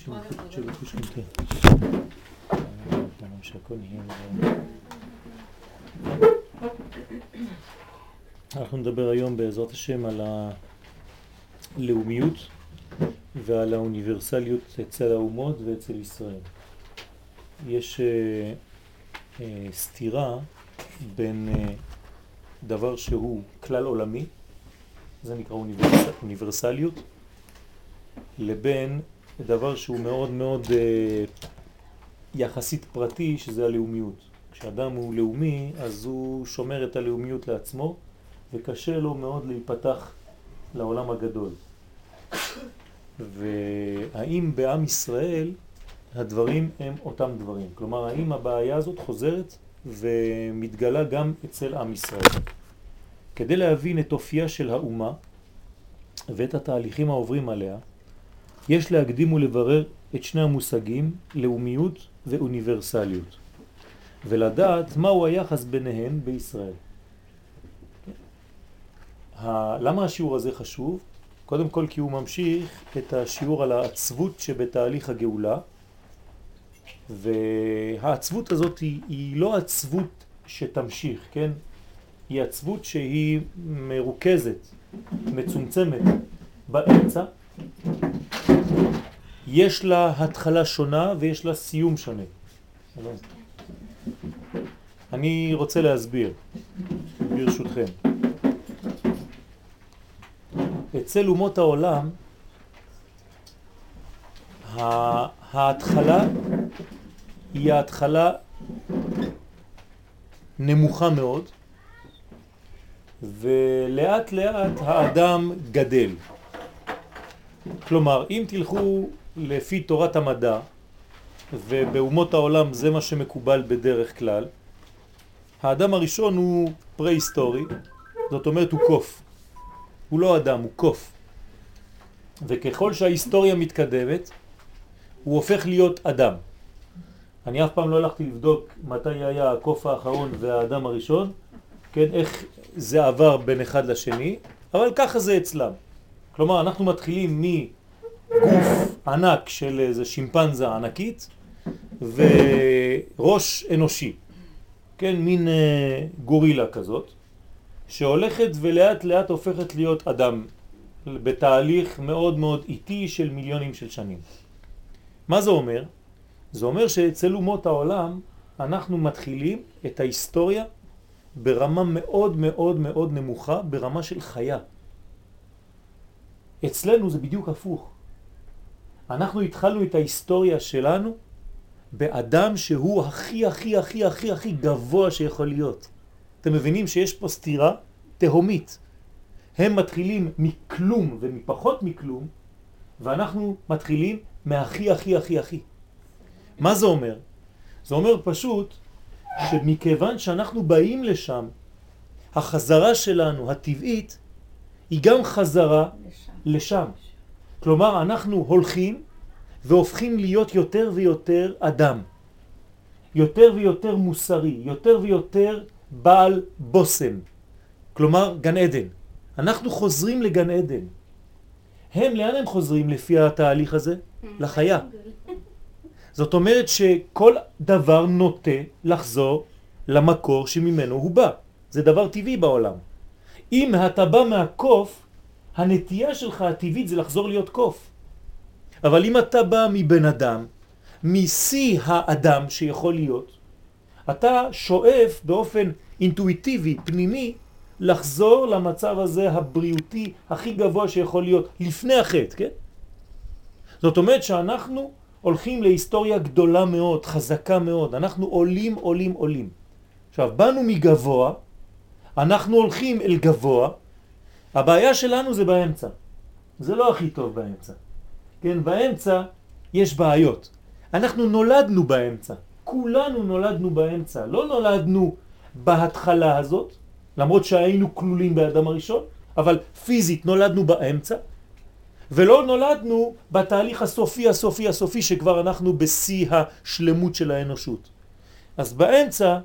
și acolo אנחנו נדבר היום בעזרת השם על הלאומיות ועל האוניברסליות אצל האומות ואצל ישראל. יש אה, אה, סתירה בין אה, דבר שהוא כלל עולמי, זה נקרא אוניברס, אוניברסליות, לבין דבר שהוא מאוד מאוד אה, יחסית פרטי, שזה הלאומיות. כשאדם הוא לאומי, אז הוא שומר את הלאומיות לעצמו, וקשה לו מאוד להיפתח לעולם הגדול. והאם בעם ישראל הדברים הם אותם דברים? כלומר, האם הבעיה הזאת חוזרת ומתגלה גם אצל עם ישראל? כדי להבין את אופייה של האומה ואת התהליכים העוברים עליה, יש להקדים ולברר את שני המושגים, לאומיות ואוניברסליות, ולדעת מהו היחס ביניהם בישראל. למה השיעור הזה חשוב? קודם כל כי הוא ממשיך את השיעור על העצבות שבתהליך הגאולה, והעצבות הזאת היא, היא לא עצבות שתמשיך, כן? היא עצבות שהיא מרוכזת, מצומצמת באמצע, יש לה התחלה שונה ויש לה סיום שונה. אני רוצה להסביר, ברשותכם. אצל אומות העולם ההתחלה היא ההתחלה נמוכה מאוד ולאט לאט האדם גדל. כלומר, אם תלכו לפי תורת המדע, ובאומות העולם זה מה שמקובל בדרך כלל, האדם הראשון הוא פרה-היסטורי, זאת אומרת הוא קוף. הוא לא אדם, הוא קוף. וככל שההיסטוריה מתקדמת, הוא הופך להיות אדם. אני אף פעם לא הלכתי לבדוק מתי היה הקוף האחרון והאדם הראשון, כן, איך זה עבר בין אחד לשני, אבל ככה זה אצלם. כלומר, אנחנו מתחילים מגוף ענק של איזה שימפנזה ענקית וראש אנושי, כן, מין אה, גורילה כזאת, שהולכת ולאט לאט הופכת להיות אדם בתהליך מאוד מאוד איטי של מיליונים של שנים. מה זה אומר? זה אומר שאצל אומות העולם אנחנו מתחילים את ההיסטוריה ברמה מאוד מאוד מאוד נמוכה, ברמה של חיה. אצלנו זה בדיוק הפוך. אנחנו התחלנו את ההיסטוריה שלנו באדם שהוא הכי הכי הכי הכי הכי גבוה שיכול להיות. אתם מבינים שיש פה סתירה תהומית. הם מתחילים מכלום ומפחות מכלום, ואנחנו מתחילים מהכי הכי הכי הכי. מה זה אומר? זה אומר פשוט שמכיוון שאנחנו באים לשם, החזרה שלנו הטבעית היא גם חזרה לשם. לשם. כלומר, אנחנו הולכים והופכים להיות יותר ויותר אדם, יותר ויותר מוסרי, יותר ויותר בעל בוסם, כלומר גן עדן. אנחנו חוזרים לגן עדן. הם, לאן הם חוזרים לפי התהליך הזה? לחיה. זאת אומרת שכל דבר נוטה לחזור למקור שממנו הוא בא. זה דבר טבעי בעולם. אם אתה בא מהקוף, הנטייה שלך הטבעית זה לחזור להיות קוף. אבל אם אתה בא מבן אדם, משיא האדם שיכול להיות, אתה שואף באופן אינטואיטיבי, פנימי, לחזור למצב הזה הבריאותי הכי גבוה שיכול להיות לפני החטא, כן? זאת אומרת שאנחנו הולכים להיסטוריה גדולה מאוד, חזקה מאוד, אנחנו עולים, עולים, עולים. עכשיו, באנו מגבוה, אנחנו הולכים אל גבוה, הבעיה שלנו זה באמצע. זה לא הכי טוב באמצע. כן, באמצע יש בעיות. אנחנו נולדנו באמצע. כולנו נולדנו באמצע. לא נולדנו בהתחלה הזאת, למרות שהיינו כלולים באדם הראשון, אבל פיזית נולדנו באמצע, ולא נולדנו בתהליך הסופי הסופי הסופי שכבר אנחנו בשיא השלמות של האנושות. אז באמצע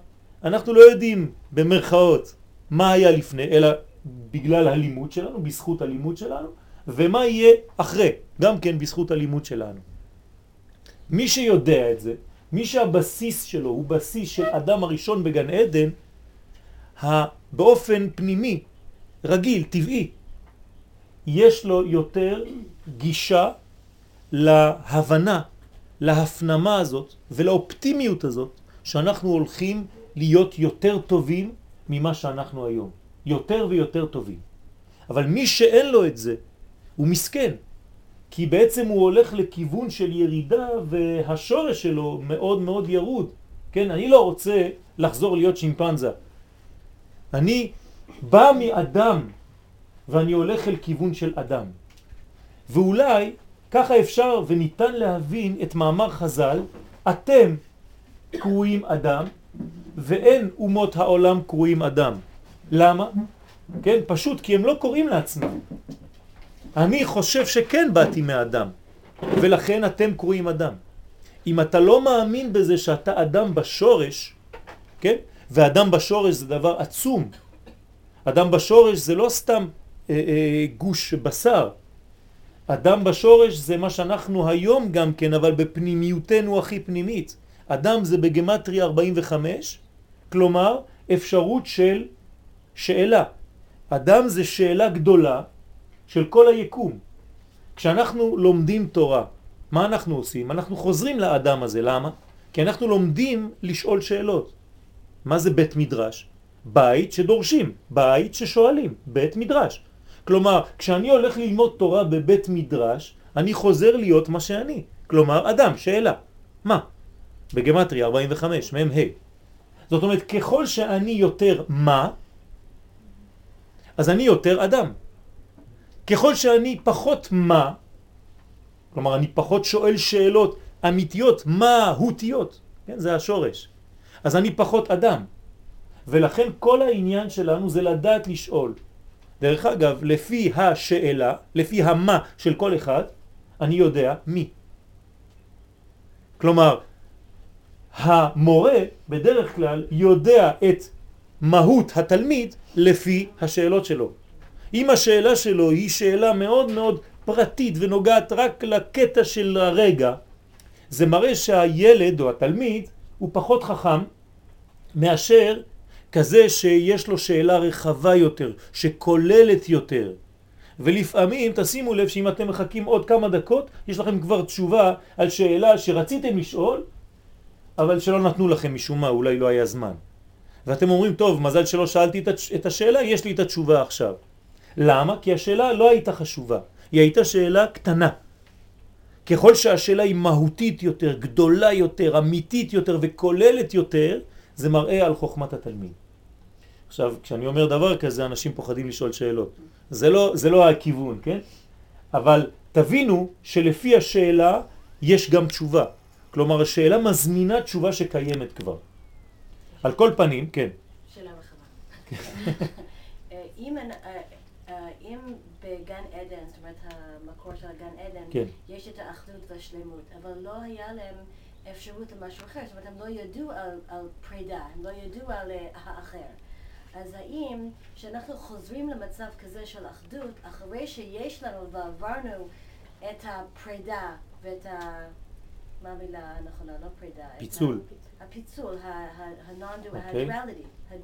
אנחנו לא יודעים במרכאות מה היה לפני, אלא בגלל הלימוד שלנו, בזכות הלימוד שלנו, ומה יהיה אחרי, גם כן בזכות הלימוד שלנו. מי שיודע את זה, מי שהבסיס שלו הוא בסיס של אדם הראשון בגן עדן, באופן פנימי, רגיל, טבעי, יש לו יותר גישה להבנה, להפנמה הזאת ולאופטימיות הזאת שאנחנו הולכים להיות יותר טובים ממה שאנחנו היום. יותר ויותר טובים. אבל מי שאין לו את זה, הוא מסכן. כי בעצם הוא הולך לכיוון של ירידה והשורש שלו מאוד מאוד ירוד. כן, אני לא רוצה לחזור להיות שימפנזה. אני בא מאדם ואני הולך אל כיוון של אדם. ואולי ככה אפשר וניתן להבין את מאמר חז"ל, אתם קרויים אדם ואין אומות העולם קרויים אדם. למה? כן, פשוט כי הם לא קוראים לעצמם. אני חושב שכן באתי מאדם, ולכן אתם קרויים אדם. אם אתה לא מאמין בזה שאתה אדם בשורש, כן? ואדם בשורש זה דבר עצום. אדם בשורש זה לא סתם אה, אה, גוש בשר. אדם בשורש זה מה שאנחנו היום גם כן, אבל בפנימיותנו הכי פנימית. אדם זה בגמטרי 45, כלומר אפשרות של שאלה. אדם זה שאלה גדולה של כל היקום. כשאנחנו לומדים תורה, מה אנחנו עושים? אנחנו חוזרים לאדם הזה, למה? כי אנחנו לומדים לשאול שאלות. מה זה בית מדרש? בית שדורשים, בית ששואלים, בית מדרש. כלומר, כשאני הולך ללמוד תורה בבית מדרש, אני חוזר להיות מה שאני. כלומר, אדם, שאלה. מה? בגמטרי 45, מהם ה'. זאת אומרת, ככל שאני יותר מה, אז אני יותר אדם. ככל שאני פחות מה, כלומר אני פחות שואל שאלות אמיתיות, מהותיות, כן, זה השורש. אז אני פחות אדם. ולכן כל העניין שלנו זה לדעת לשאול. דרך אגב, לפי השאלה, לפי המה של כל אחד, אני יודע מי. כלומר, המורה בדרך כלל יודע את מהות התלמיד לפי השאלות שלו. אם השאלה שלו היא שאלה מאוד מאוד פרטית ונוגעת רק לקטע של הרגע, זה מראה שהילד או התלמיד הוא פחות חכם מאשר כזה שיש לו שאלה רחבה יותר, שכוללת יותר. ולפעמים תשימו לב שאם אתם מחכים עוד כמה דקות, יש לכם כבר תשובה על שאלה שרציתם לשאול, אבל שלא נתנו לכם משום מה, אולי לא היה זמן. ואתם אומרים, טוב, מזל שלא שאלתי את השאלה, יש לי את התשובה עכשיו. למה? כי השאלה לא הייתה חשובה, היא הייתה שאלה קטנה. ככל שהשאלה היא מהותית יותר, גדולה יותר, אמיתית יותר וכוללת יותר, זה מראה על חוכמת התלמיד. עכשיו, כשאני אומר דבר כזה, אנשים פוחדים לשאול שאלות. זה לא, זה לא הכיוון, כן? אבל תבינו שלפי השאלה יש גם תשובה. כלומר, השאלה מזמינה תשובה שקיימת כבר. על כל פנים, כן. שאלה רחבה. אה, אם, אה, אה, אם בגן עדן, זאת אומרת המקור של הגן עדן, כן. יש את האחדות והשלמות, אבל לא היה להם אפשרות למשהו אחר, זאת אומרת הם לא ידעו על פרידה, הם לא ידעו על האחר. אז האם כשאנחנו חוזרים למצב כזה של אחדות, אחרי שיש לנו ועברנו את הפרידה ואת ה... מה המילה הנכונה? לא פרידה. פיצול. הפיצול,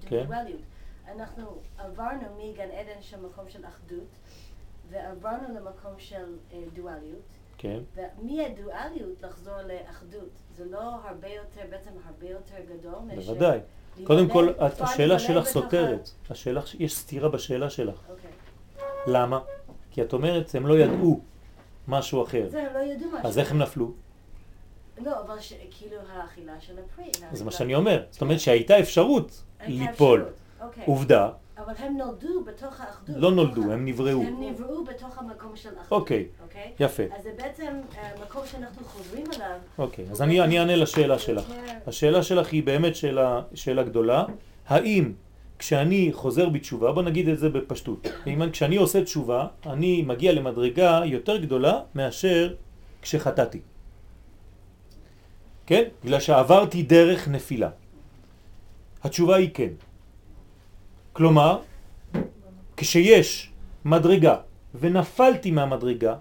אוקיי. הדואליות. אנחנו עברנו מגן עדן של מקום של אחדות, ועברנו למקום של אה, דואליות. כן. ומהדואליות לחזור לאחדות. זה לא הרבה יותר, בעצם הרבה יותר גדול מאשר... בוודאי. קודם כל, השאלה שלך סותרת. השאלה, יש סתירה בשאלה שלך. אוקיי. למה? כי את אומרת, הם לא ידעו משהו אחר. זה, הם לא ידעו משהו. אז איך הם נפלו? לא, אבל כאילו האכילה של הפרי. זה מה שאני אומר. זאת אומרת שהייתה אפשרות ליפול. אוקיי. עובדה. אבל הם נולדו בתוך האחדות. לא נולדו, הם נבראו. הם נבראו בתוך המקום של אחדות. אוקיי, יפה. אז זה בעצם אה, מקום שאנחנו חוזרים אליו. אוקיי, אז אני אענה לשאלה שלך. השאלה שלך היא באמת שאלה גדולה. האם כשאני חוזר בתשובה, בוא נגיד את זה בפשטות, כשאני עושה תשובה, אני מגיע למדרגה יותר גדולה מאשר כשחטאתי. כן? בגלל שעברתי דרך נפילה. התשובה היא כן. כלומר, כשיש מדרגה ונפלתי מהמדרגה,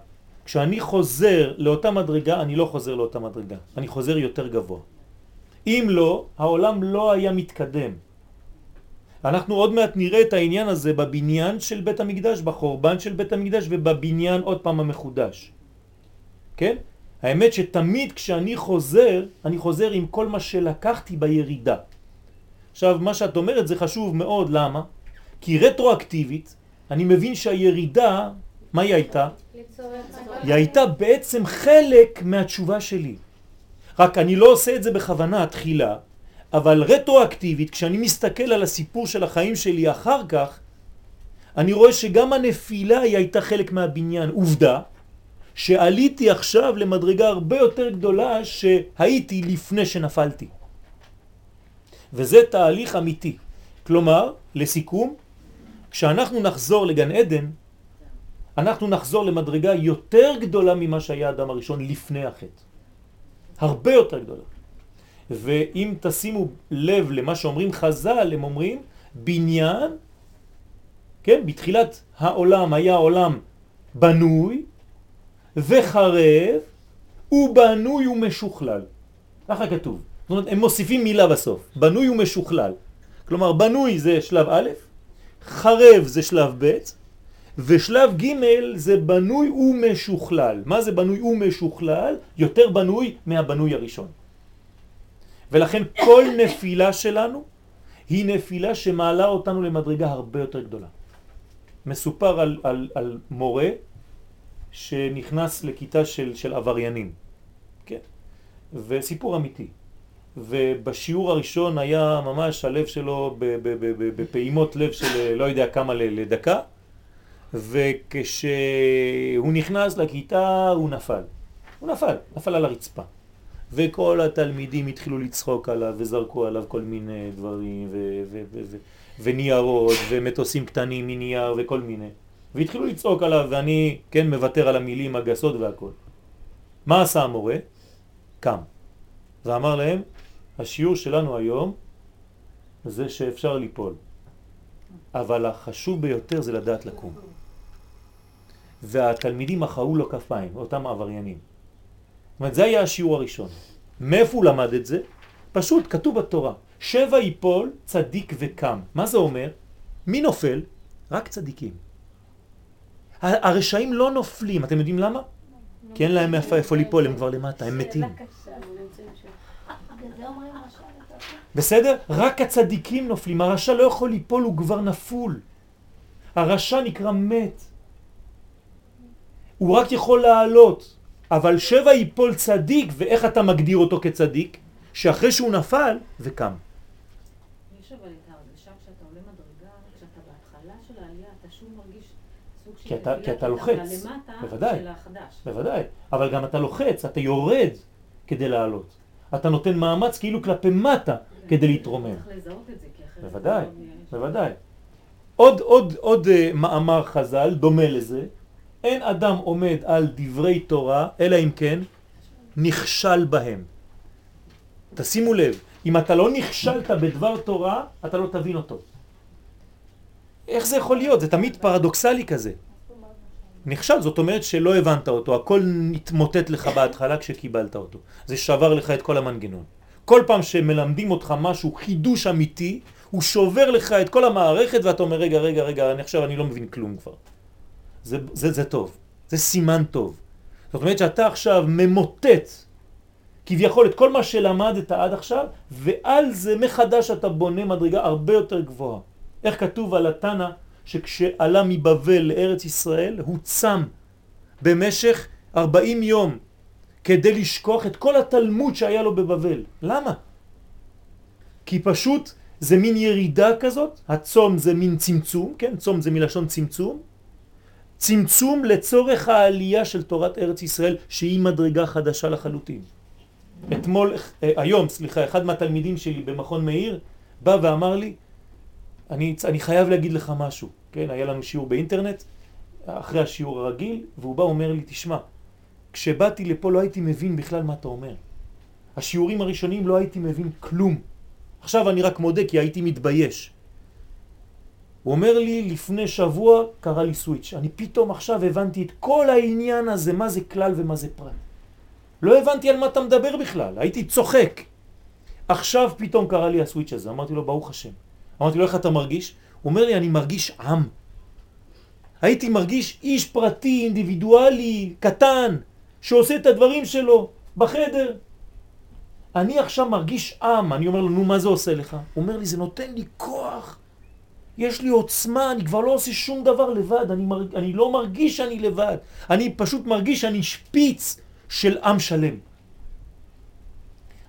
כשאני חוזר לאותה מדרגה, אני לא חוזר לאותה מדרגה, אני חוזר יותר גבוה. אם לא, העולם לא היה מתקדם. אנחנו עוד מעט נראה את העניין הזה בבניין של בית המקדש, בחורבן של בית המקדש ובבניין עוד פעם המחודש. כן? האמת שתמיד כשאני חוזר, אני חוזר עם כל מה שלקחתי בירידה. עכשיו, מה שאת אומרת זה חשוב מאוד, למה? כי רטרואקטיבית, אני מבין שהירידה, מה היא הייתה? היא הייתה בעצם חלק מהתשובה שלי. רק אני לא עושה את זה בכוונה תחילה, אבל רטרואקטיבית, כשאני מסתכל על הסיפור של החיים שלי אחר כך, אני רואה שגם הנפילה היא הייתה חלק מהבניין. עובדה, שעליתי עכשיו למדרגה הרבה יותר גדולה שהייתי לפני שנפלתי. וזה תהליך אמיתי. כלומר, לסיכום, כשאנחנו נחזור לגן עדן, אנחנו נחזור למדרגה יותר גדולה ממה שהיה האדם הראשון לפני החטא. הרבה יותר גדולה. ואם תשימו לב למה שאומרים חז"ל, הם אומרים בניין, כן, בתחילת העולם היה עולם בנוי וחרב ובנוי ומשוכלל. ככה כתוב. זאת אומרת, הם מוסיפים מילה בסוף, בנוי ומשוכלל. כלומר, בנוי זה שלב א', חרב זה שלב ב', ושלב ג' זה בנוי ומשוכלל. מה זה בנוי ומשוכלל? יותר בנוי מהבנוי הראשון. ולכן כל נפילה שלנו היא נפילה שמעלה אותנו למדרגה הרבה יותר גדולה. מסופר על, על, על מורה שנכנס לכיתה של, של עבריינים, כן? וסיפור אמיתי. ובשיעור הראשון היה ממש הלב שלו בפעימות לב של לא יודע כמה לדקה, וכשהוא נכנס לכיתה הוא נפל. הוא נפל, נפל על הרצפה. וכל התלמידים התחילו לצחוק עליו וזרקו עליו כל מיני דברים ו- ו- וניירות ומטוסים קטנים מנייר וכל מיני. והתחילו לצעוק עליו ואני כן מוותר על המילים הגסות והכל. מה עשה המורה? קם. ואמר להם, השיעור שלנו היום זה שאפשר ליפול. אבל החשוב ביותר זה לדעת לקום. והתלמידים מחאו לו כפיים, אותם עבריינים. זאת אומרת, זה היה השיעור הראשון. מאיפה הוא למד את זה? פשוט, כתוב בתורה, שבע יפול צדיק וקם. מה זה אומר? מי נופל? רק צדיקים. הרשעים לא נופלים, אתם יודעים למה? כי אין להם איפה ליפול, הם כבר למטה, הם מתים. בסדר? רק הצדיקים נופלים, הרשע לא יכול ליפול, הוא כבר נפול. הרשע נקרא מת. הוא רק יכול לעלות, אבל שבע ייפול צדיק, ואיך אתה מגדיר אותו כצדיק? שאחרי שהוא נפל, וקם. יש אבל את ההרגשה כשאתה עולה מדרגה, כשאתה בהתחלה של העלייה, אתה שוב מרגיש סוג של... כי אתה, כי אתה לוחץ, בוודאי. בוודאי, אבל גם אתה לוחץ, אתה יורד כדי לעלות. אתה נותן מאמץ כאילו כלפי מטה כדי להתרומם. כי אחרת... בוודאי, בוודאי. עוד, עוד, עוד uh, מאמר חז"ל דומה לזה, אין אדם עומד על דברי תורה, אלא אם כן נכשל בהם. תשימו לב, אם אתה לא נכשלת בדבר תורה, אתה לא תבין אותו. איך זה יכול להיות? זה תמיד פרדוקסלי כזה. נכשל, זאת אומרת שלא הבנת אותו, הכל נתמוטט לך בהתחלה כשקיבלת אותו. זה שבר לך את כל המנגנון. כל פעם שמלמדים אותך משהו, חידוש אמיתי, הוא שובר לך את כל המערכת ואתה אומר, רגע, רגע, רגע, אני עכשיו אני לא מבין כלום כבר. זה, זה, זה טוב, זה סימן טוב. זאת אומרת שאתה עכשיו ממוטט כביכול את כל מה שלמדת עד עכשיו, ועל זה מחדש אתה בונה מדרגה הרבה יותר גבוהה. איך כתוב על התנא שכשעלה מבבל לארץ ישראל הוא צם במשך 40 יום כדי לשכוח את כל התלמוד שהיה לו בבבל. למה? כי פשוט זה מין ירידה כזאת, הצום זה מין צמצום, כן? צום זה מלשון צמצום, צמצום לצורך העלייה של תורת ארץ ישראל שהיא מדרגה חדשה לחלוטין. אתמול, אה, היום, סליחה, אחד מהתלמידים שלי במכון מאיר בא ואמר לי, אני, אני חייב להגיד לך משהו, כן? היה לנו שיעור באינטרנט, אחרי השיעור הרגיל, והוא בא ואומר לי, תשמע, כשבאתי לפה לא הייתי מבין בכלל מה אתה אומר. השיעורים הראשונים לא הייתי מבין כלום. עכשיו אני רק מודה כי הייתי מתבייש. הוא אומר לי, לפני שבוע קרה לי סוויץ'. אני פתאום עכשיו הבנתי את כל העניין הזה, מה זה כלל ומה זה פרט. לא הבנתי על מה אתה מדבר בכלל, הייתי צוחק. עכשיו פתאום קרה לי הסוויץ' הזה, אמרתי לו, ברוך השם. אמרתי לו, איך אתה מרגיש? אומר לי, אני מרגיש עם. הייתי מרגיש איש פרטי, אינדיבידואלי, קטן, שעושה את הדברים שלו בחדר. אני עכשיו מרגיש עם, אני אומר לו, נו, מה זה עושה לך? הוא אומר לי, זה נותן לי כוח. יש לי עוצמה, אני כבר לא עושה שום דבר לבד, אני, מרג... אני לא מרגיש שאני לבד, אני פשוט מרגיש שאני שפיץ של עם שלם.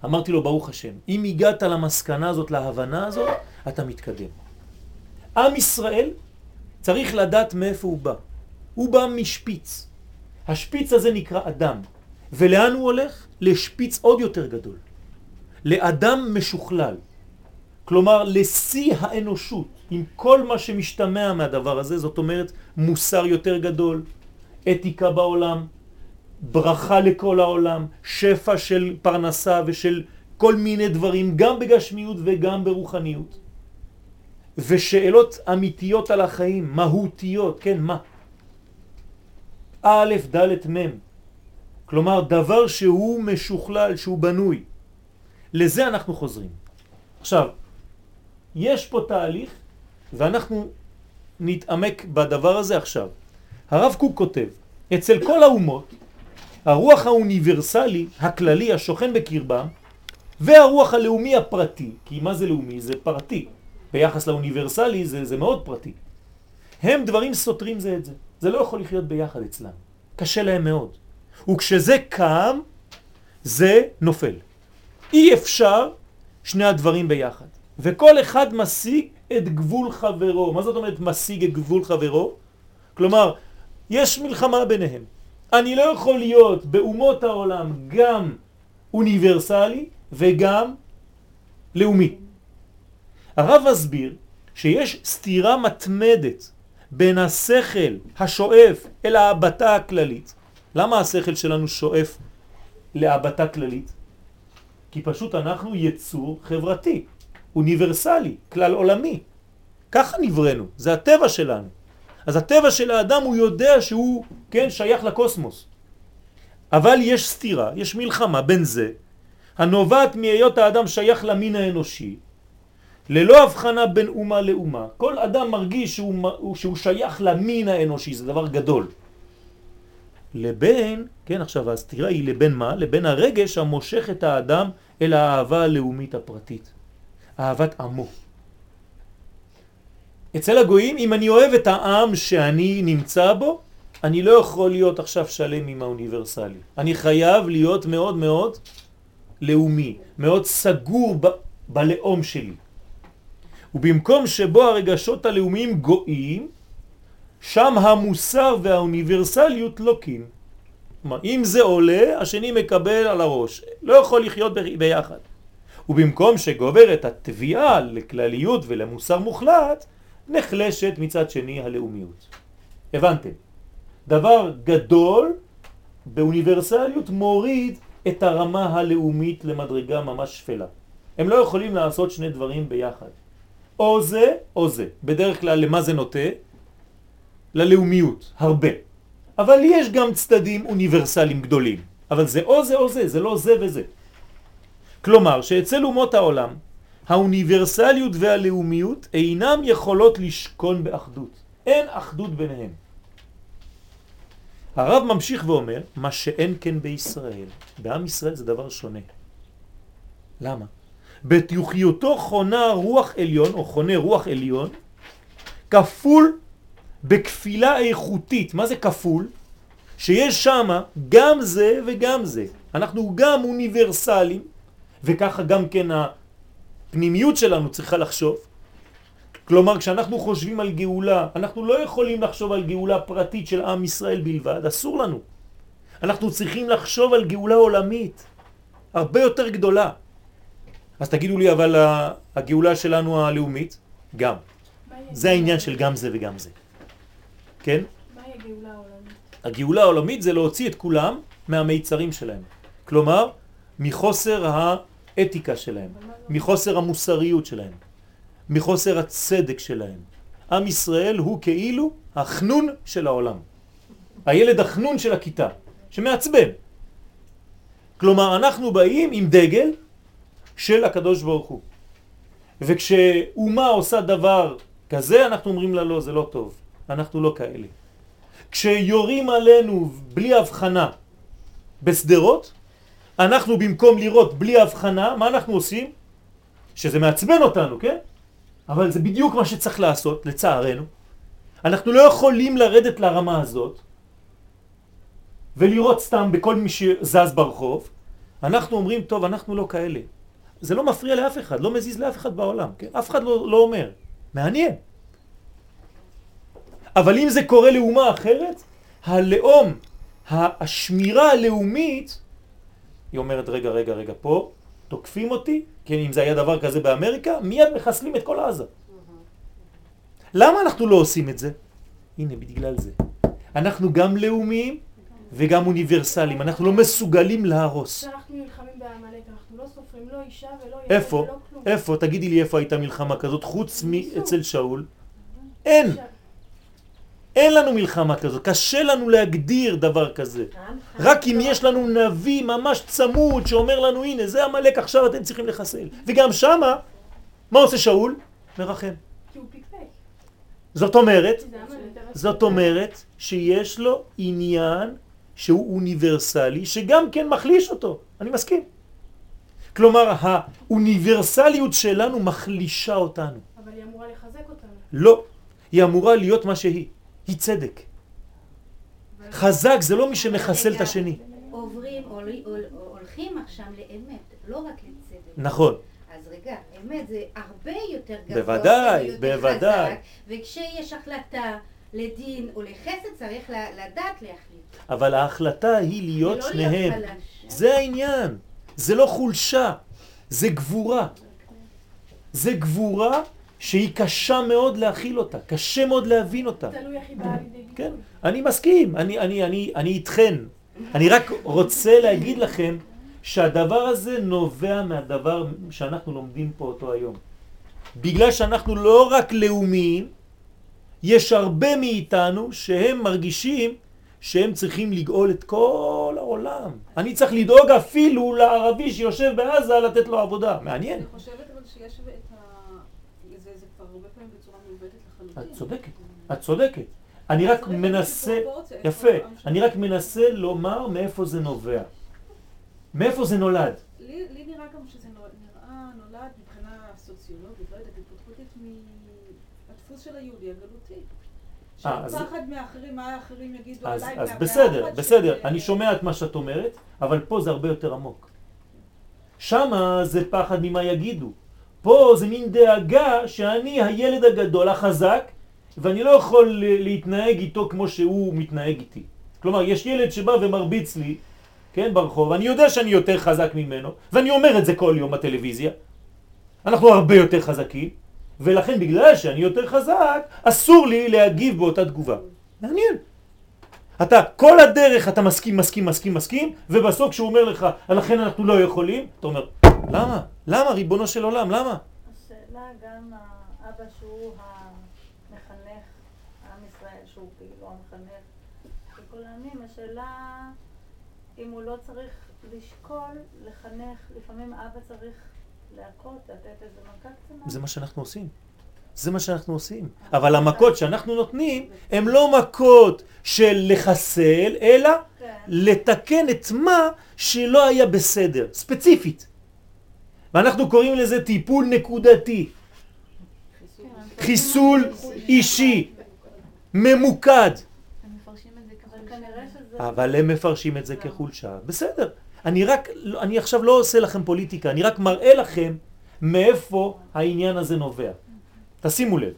אמרתי לו, ברוך השם, אם הגעת למסקנה הזאת, להבנה הזאת, אתה מתקדם. עם ישראל צריך לדעת מאיפה הוא בא. הוא בא משפיץ. השפיץ הזה נקרא אדם. ולאן הוא הולך? לשפיץ עוד יותר גדול. לאדם משוכלל. כלומר, לשיא האנושות, עם כל מה שמשתמע מהדבר הזה, זאת אומרת, מוסר יותר גדול, אתיקה בעולם, ברכה לכל העולם, שפע של פרנסה ושל כל מיני דברים, גם בגשמיות וגם ברוחניות. ושאלות אמיתיות על החיים, מהותיות, כן, מה? א', ד', מ', כלומר דבר שהוא משוכלל, שהוא בנוי. לזה אנחנו חוזרים. עכשיו, יש פה תהליך ואנחנו נתעמק בדבר הזה עכשיו. הרב קוק כותב, אצל כל האומות, הרוח האוניברסלי, הכללי, השוכן בקרבם, והרוח הלאומי הפרטי, כי מה זה לאומי? זה פרטי. ביחס לאוניברסלי זה, זה מאוד פרטי. הם דברים סותרים זה את זה. זה לא יכול לחיות ביחד אצלם. קשה להם מאוד. וכשזה קם, זה נופל. אי אפשר שני הדברים ביחד. וכל אחד משיג את גבול חברו. מה זאת אומרת משיג את גבול חברו? כלומר, יש מלחמה ביניהם. אני לא יכול להיות באומות העולם גם אוניברסלי וגם לאומי. הרב מסביר שיש סתירה מתמדת בין השכל השואף אל ההבטה הכללית. למה השכל שלנו שואף להבטה כללית? כי פשוט אנחנו יצור חברתי, אוניברסלי, כלל עולמי. ככה נברנו, זה הטבע שלנו. אז הטבע של האדם הוא יודע שהוא, כן, שייך לקוסמוס. אבל יש סתירה, יש מלחמה בין זה, הנובעת מהיות האדם שייך למין האנושי, ללא הבחנה בין אומה לאומה. כל אדם מרגיש שהוא, שהוא שייך למין האנושי, זה דבר גדול. לבין, כן עכשיו הסתירה היא לבין מה? לבין הרגש המושך את האדם אל האהבה הלאומית הפרטית. אהבת עמו. אצל הגויים, אם אני אוהב את העם שאני נמצא בו, אני לא יכול להיות עכשיו שלם עם האוניברסלי. אני חייב להיות מאוד מאוד לאומי, מאוד סגור ב- בלאום שלי. ובמקום שבו הרגשות הלאומיים גויים, שם המוסר והאוניברסליות לוקים. כלומר, אם זה עולה, השני מקבל על הראש. לא יכול לחיות ביחד. ובמקום שגוברת התביעה לכלליות ולמוסר מוחלט, נחלשת מצד שני הלאומיות. הבנתם? דבר גדול באוניברסליות מוריד את הרמה הלאומית למדרגה ממש שפלה. הם לא יכולים לעשות שני דברים ביחד. או זה או זה. בדרך כלל למה זה נוטה? ללאומיות, הרבה. אבל יש גם צדדים אוניברסליים גדולים. אבל זה או זה או זה, זה לא זה וזה. כלומר שאצל אומות העולם האוניברסליות והלאומיות אינם יכולות לשכון באחדות. אין אחדות ביניהם. הרב ממשיך ואומר, מה שאין כן בישראל. בעם ישראל זה דבר שונה. למה? בתיוכיותו חונה רוח עליון, או חונה רוח עליון, כפול בכפילה איכותית. מה זה כפול? שיש שם גם זה וגם זה. אנחנו גם אוניברסליים, וככה גם כן הפנימיות שלנו צריכה לחשוב. כלומר, כשאנחנו חושבים על גאולה, אנחנו לא יכולים לחשוב על גאולה פרטית של עם ישראל בלבד, אסור לנו. אנחנו צריכים לחשוב על גאולה עולמית, הרבה יותר גדולה. אז תגידו לי, אבל הגאולה שלנו הלאומית, גם. זה העניין של גם זה וגם זה. כן? מהי הגאולה העולמית? הגאולה העולמית זה להוציא את כולם מהמיצרים שלהם. כלומר, מחוסר האתיקה שלהם, מחוסר המוסריות שלהם, מחוסר הצדק שלהם. עם ישראל הוא כאילו החנון של העולם. הילד החנון של הכיתה, שמעצבן. כלומר, אנחנו באים עם דגל של הקדוש ברוך הוא. וכשאומה עושה דבר כזה, אנחנו אומרים לה לא, זה לא טוב. אנחנו לא כאלה. כשיורים עלינו בלי הבחנה בסדרות, אנחנו במקום לראות בלי הבחנה, מה אנחנו עושים? שזה מעצבן אותנו, כן? אבל זה בדיוק מה שצריך לעשות, לצערנו. אנחנו לא יכולים לרדת לרמה הזאת ולראות סתם בכל מי שזז ברחוב. אנחנו אומרים, טוב, אנחנו לא כאלה. זה לא מפריע לאף אחד, לא מזיז לאף אחד בעולם, כן? אף אחד לא, לא אומר. מעניין. אבל אם זה קורה לאומה אחרת, הלאום, השמירה הלאומית, היא אומרת, רגע, רגע, רגע, פה תוקפים אותי, כן, אם זה היה דבר כזה באמריקה, מיד מחסלים את כל עזה. למה אנחנו לא עושים את זה? הנה, בגלל זה. אנחנו גם לאומיים וגם אוניברסליים, אנחנו לא מסוגלים להרוס. כשאנחנו נלחמים בעמלק, לא סופרים אישה ולא ילד איפה? איפה? תגידי לי איפה הייתה מלחמה כזאת, חוץ מאצל שאול? אין. אין לנו מלחמה כזאת, קשה לנו להגדיר דבר כזה. רק אם יש לנו נביא ממש צמוד שאומר לנו הנה זה המלאק עכשיו אתם צריכים לחסל. וגם שמה, מה עושה שאול? מרחם. כי הוא פיקפק. זאת אומרת. זאת אומרת שיש לו עניין שהוא אוניברסלי שגם כן מחליש אותו, אני מסכים. כלומר האוניברסליות שלנו מחלישה אותנו. אבל היא אמורה לחזק אותנו. לא, היא אמורה להיות מה שהיא, היא צדק. חזק זה לא מי שמחסל את השני. עוברים, עול- עול- הולכים עכשיו לאמת, לא רק לצדק. נכון. אז רגע, אמת זה הרבה יותר גבוה, בוודאי, ויותר בוודאי. חזק, וכשיש החלטה לדין או לחסד צריך לדעת להחליט. אבל ההחלטה היא להיות שניהם. להיות חלש. זה העניין. זה לא חולשה, זה גבורה. זה גבורה שהיא קשה מאוד להכיל אותה, קשה מאוד להבין אותה. תלוי איך היא באה לידי ביטוי. כן, אני מסכים, אני, אני, אני, אני איתכן. אני רק רוצה להגיד לכם שהדבר הזה נובע מהדבר שאנחנו לומדים פה אותו היום. בגלל שאנחנו לא רק לאומיים, יש הרבה מאיתנו שהם מרגישים שהם צריכים לגאול את כל העולם. אני צריך לדאוג אפילו לערבי שיושב בעזה לתת לו עבודה. מעניין. אני חושבת אבל שיש את ה... זה, זה כבר הרבה פעמים בצורה מעוותת לחלוטין. את צודקת, את צודקת. אני רק מנסה, יפה. אני רק מנסה לומר מאיפה זה נובע. מאיפה זה נולד. לי, נראה גם שזה נראה נולד מבחינה סוציולוגית, לא יודעת, התפתחותית מהדפוס של היהודי הגלותי. אז- שפחד מאחרים, מה האחרים יגידו אז, עליי, אז בסדר, בסדר, אני שומע את מה שאת אומרת, אבל פה זה הרבה יותר עמוק. שמה זה פחד ממה יגידו. פה זה מין דאגה שאני הילד הגדול, החזק, ואני לא יכול להתנהג איתו כמו שהוא מתנהג איתי. כלומר, יש ילד שבא ומרביץ לי, כן, ברחוב, אני יודע שאני יותר חזק ממנו, ואני אומר את זה כל יום בטלוויזיה. אנחנו הרבה יותר חזקים, ולכן בגלל שאני יותר חזק, אסור לי להגיב באותה תגובה. מעניין. אתה כל הדרך אתה מסכים, מסכים, מסכים, מסכים, ובסוף כשהוא אומר לך, לכן אנחנו לא יכולים, אתה אומר, למה? למה, ריבונו של עולם, למה? השאלה גם האבא שהוא המחנך, עם ישראל שהוא כאילו המחנך כל העמים, השאלה אם הוא לא צריך לשקול, לחנך, לפעמים אבא צריך להכות, לתת איזה מכה קטנה. זה מה שאנחנו עושים. זה מה שאנחנו עושים. אבל המכות שאנחנו נותנים, הן לא מכות של לחסל, אלא כן. לתקן את מה שלא היה בסדר, ספציפית. ואנחנו קוראים לזה טיפול נקודתי, חיסול אישי, ממוקד. אבל הם מפרשים את זה כחולשה. בסדר. אני רק, אני עכשיו לא עושה לכם פוליטיקה, אני רק מראה לכם מאיפה העניין הזה נובע. תשימו לב.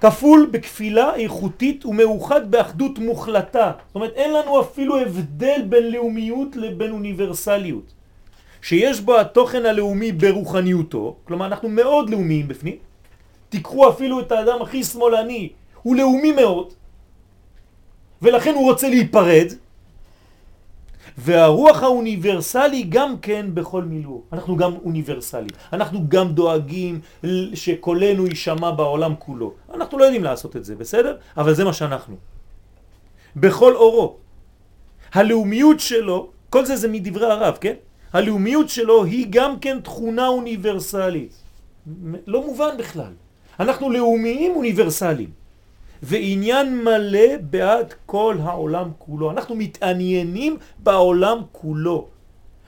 כפול בכפילה איכותית ומאוחד באחדות מוחלטה. זאת אומרת, אין לנו אפילו הבדל בין לאומיות לבין אוניברסליות. שיש בו התוכן הלאומי ברוחניותו, כלומר אנחנו מאוד לאומיים בפנים, תיקחו אפילו את האדם הכי שמאלני, הוא לאומי מאוד, ולכן הוא רוצה להיפרד, והרוח האוניברסלי גם כן בכל מילוא. אנחנו גם אוניברסליים. אנחנו גם דואגים שקולנו יישמע בעולם כולו. אנחנו לא יודעים לעשות את זה, בסדר? אבל זה מה שאנחנו. בכל אורו. הלאומיות שלו, כל זה זה מדברי הרב, כן? הלאומיות שלו היא גם כן תכונה אוניברסלית. לא מובן בכלל. אנחנו לאומיים אוניברסליים. ועניין מלא בעד כל העולם כולו. אנחנו מתעניינים בעולם כולו.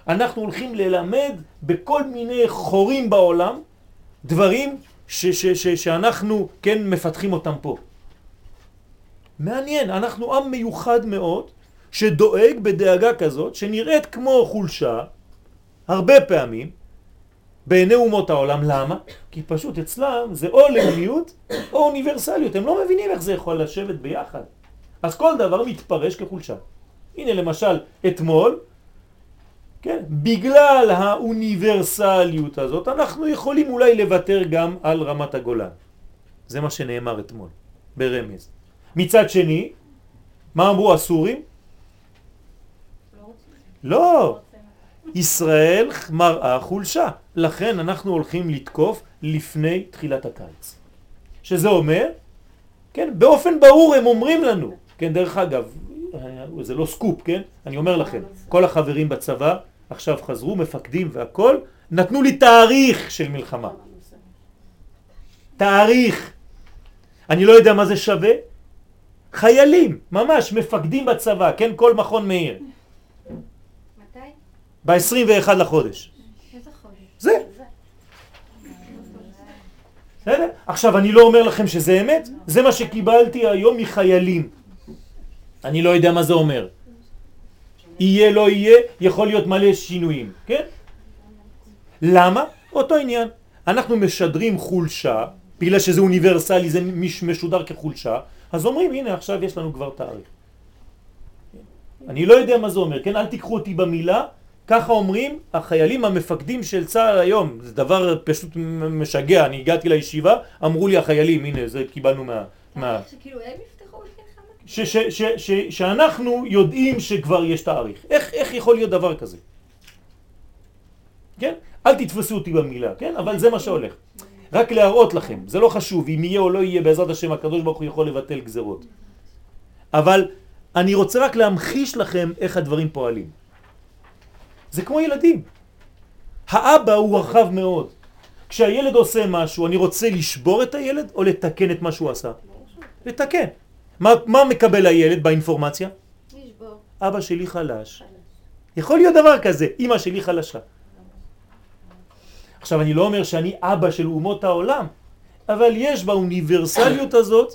אנחנו הולכים ללמד בכל מיני חורים בעולם דברים ש, ש, ש, שאנחנו כן מפתחים אותם פה. מעניין, אנחנו עם מיוחד מאוד שדואג בדאגה כזאת שנראית כמו חולשה הרבה פעמים בעיני אומות העולם. למה? כי פשוט אצלם זה או לאומיות או אוניברסליות. הם לא מבינים איך זה יכול לשבת ביחד. אז כל דבר מתפרש כחולשה. הנה למשל, אתמול, כן, בגלל האוניברסליות הזאת, אנחנו יכולים אולי לוותר גם על רמת הגולן. זה מה שנאמר אתמול, ברמז. מצד שני, מה אמרו הסורים? לא, ישראל מראה חולשה, לכן אנחנו הולכים לתקוף לפני תחילת הקיץ. שזה אומר, כן, באופן ברור הם אומרים לנו, כן, דרך אגב, זה לא סקופ, כן, אני אומר לכם, כל החברים בצבא עכשיו חזרו, מפקדים והכל, נתנו לי תאריך של מלחמה. תאריך. אני לא יודע מה זה שווה. חיילים, ממש, מפקדים בצבא, כן, כל מכון מאיר. ב-21 לחודש. זה. בסדר? עכשיו, אני לא אומר לכם שזה אמת, זה מה שקיבלתי היום מחיילים. אני לא יודע מה זה אומר. יהיה, לא יהיה, יכול להיות מלא שינויים, כן? למה? אותו עניין. אנחנו משדרים חולשה, בגלל שזה אוניברסלי, זה משודר כחולשה, אז אומרים, הנה, עכשיו יש לנו כבר תאריך. אני לא יודע מה זה אומר, כן? אל תיקחו אותי במילה, ככה אומרים החיילים המפקדים של צה"ל היום, זה דבר פשוט משגע, אני הגעתי לישיבה, אמרו לי החיילים, הנה זה קיבלנו מה... מה... שכאילו הם יפתחו ש, ש, ש, ש, שאנחנו יודעים שכבר יש תאריך. איך, איך יכול להיות דבר כזה? כן? אל תתפסו אותי במילה, כן? אבל זה מה שהולך. רק להראות לכם, זה לא חשוב, אם יהיה או לא יהיה, בעזרת השם הקדוש ברוך הוא יכול לבטל גזרות. אבל אני רוצה רק להמחיש לכם איך הדברים פועלים. זה כמו ילדים. האבא הוא רחב מאוד. כשהילד עושה משהו, אני רוצה לשבור את הילד או לתקן את מה שהוא עשה? לתקן. מה, מה מקבל הילד באינפורמציה? לשבור. אבא שלי חלש. יכול להיות דבר כזה, אמא שלי חלשה. עכשיו אני לא אומר שאני אבא של אומות העולם, אבל יש באוניברסליות הזאת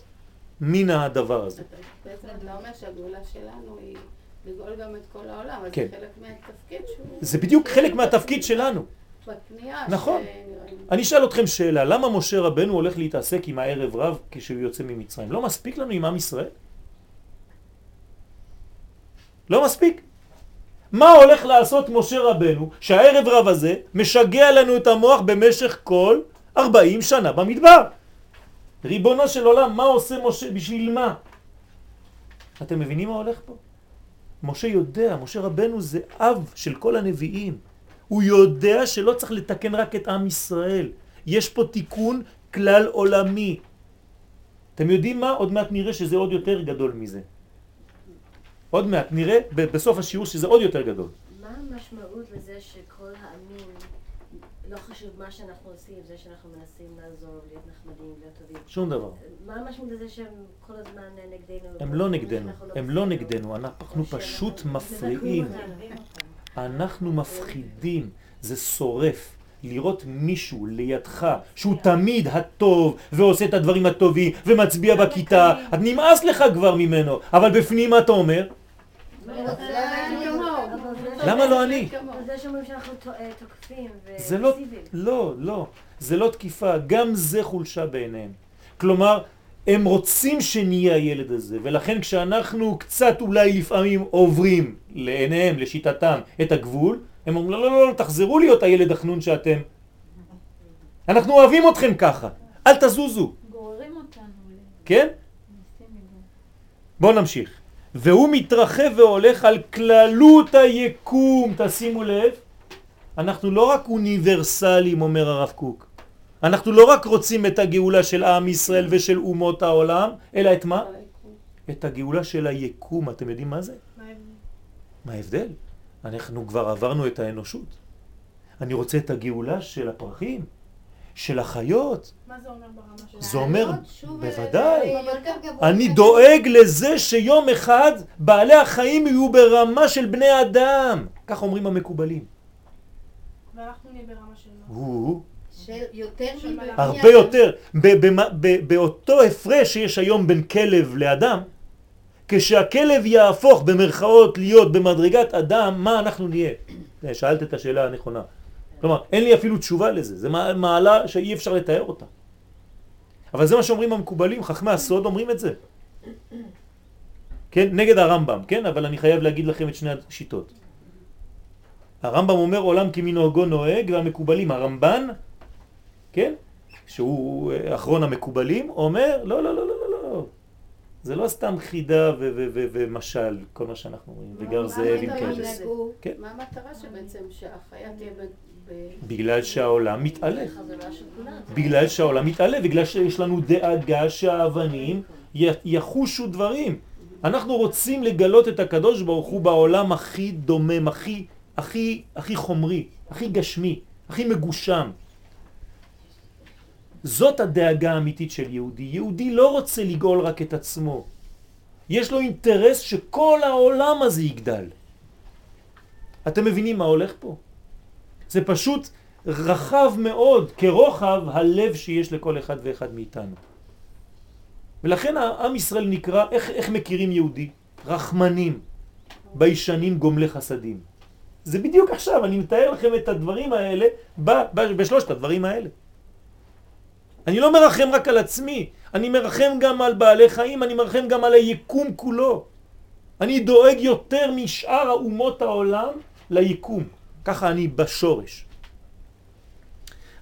מן הדבר הזה. בעצם אתה אומר שהגאולה שלנו היא לגאול גם את כל העולם, אז כן. זה חלק מהתפקיד שהוא... זה בדיוק חלק מהתפקיד שלנו. בפנייה נכון. לי- אני אשאל אתכם שאלה, למה משה רבנו הולך להתעסק עם הערב רב כשהוא יוצא ממצרים? לא מספיק לנו עם עם ישראל? לא מספיק. מה הולך לעשות משה רבנו שהערב רב הזה משגע לנו את המוח במשך כל 40 שנה במדבר? ריבונו של עולם, מה עושה משה? בשביל מה? אתם מבינים מה הולך פה? משה יודע, משה רבנו זה אב של כל הנביאים. הוא יודע שלא צריך לתקן רק את עם ישראל. יש פה תיקון כלל עולמי. אתם יודעים מה? עוד מעט נראה שזה עוד יותר גדול מזה. עוד מעט נראה בסוף השיעור שזה עוד יותר גדול. מה המשמעות לזה שכל העמים, לא חשוב מה שאנחנו עושים, זה שאנחנו מנסים לעזור, להיות נחמדים, להיות טובים. שום דבר. מה המשמעות לזה שהם כל הזמן נגדנו? הם לא נגדנו, שאנחנו הם לא? נגדנו, אנחנו פשוט מפריעים. אותנו. אנחנו מפחידים, זה שורף. לראות מישהו לידך שהוא תמיד הטוב ועושה את הדברים הטובים ומצביע בכיתה, אז נמאס לך כבר ממנו, אבל בפנים מה אתה אומר? למה לא אני? זה שאומרים שאנחנו אה, תוקפים זה לא, ואגרסיביים. לא, לא, זה לא תקיפה, גם זה חולשה בעיניהם. כלומר, הם רוצים שנהיה הילד הזה, ולכן כשאנחנו קצת אולי לפעמים עוברים לעיניהם, לשיטתם, את הגבול, הם אומרים, לא, לא, לא, לא, תחזרו להיות הילד החנון שאתם. אנחנו אוהבים אתכם ככה, אל תזוזו, גוררים אותנו. כן? בואו נמשיך. והוא מתרחב והולך על כללות היקום, תשימו לב, אנחנו לא רק אוניברסליים, אומר הרב קוק, אנחנו לא רק רוצים את הגאולה של עם ישראל ושל אומות העולם, אלא את מה? את הגאולה של היקום. אתם יודעים מה זה? מה ההבדל? אנחנו כבר עברנו את האנושות. אני רוצה את הגאולה של הפרחים, של החיות. מה זה אומר ברמה של... זה אומר, בוודאי. אני דואג לזה שיום אחד בעלי החיים יהיו ברמה של בני אדם. כך אומרים המקובלים. ואנחנו נהיה ברמה של מה? הוא של יותר הרבה יותר. ב- במה- ב- באותו הפרש שיש היום בין כלב לאדם, כשהכלב יהפוך במרכאות להיות במדרגת אדם, מה אנחנו נהיה? שאלת את השאלה הנכונה. כלומר, אין לי אפילו תשובה לזה, זה מע- מעלה שאי אפשר לתאר אותה. אבל זה מה שאומרים המקובלים, חכמי הסוד אומרים את זה. כן, נגד הרמב"ם, כן? אבל אני חייב להגיד לכם את שני השיטות. הרמב"ם אומר עולם כמנהגו נוהג, והמקובלים, הרמב"ן, כן? שהוא אה, אחרון המקובלים, אומר לא, לא, לא, לא, לא, לא. זה לא סתם חידה ומשל, כל מה שאנחנו רואים, וגר זאב עם כבש. כן. מה המטרה שבעצם שהחיה תהיה בגלל שהעולם מתעלה. בגלל שהעולם מתעלה, בגלל שיש לנו דאגה שהאבנים יחושו דברים. אנחנו רוצים לגלות את הקדוש ברוך הוא בעולם הכי דומם, הכי, הכי, הכי חומרי, הכי גשמי, הכי מגושם. זאת הדאגה האמיתית של יהודי. יהודי לא רוצה לגאול רק את עצמו. יש לו אינטרס שכל העולם הזה יגדל. אתם מבינים מה הולך פה? זה פשוט רחב מאוד כרוחב הלב שיש לכל אחד ואחד מאיתנו. ולכן עם ישראל נקרא, איך, איך מכירים יהודי? רחמנים, ביישנים גומלי חסדים. זה בדיוק עכשיו, אני מתאר לכם את הדברים האלה ב, ב, בשלושת הדברים האלה. אני לא מרחם רק על עצמי, אני מרחם גם על בעלי חיים, אני מרחם גם על היקום כולו. אני דואג יותר משאר האומות העולם ליקום. ככה אני בשורש.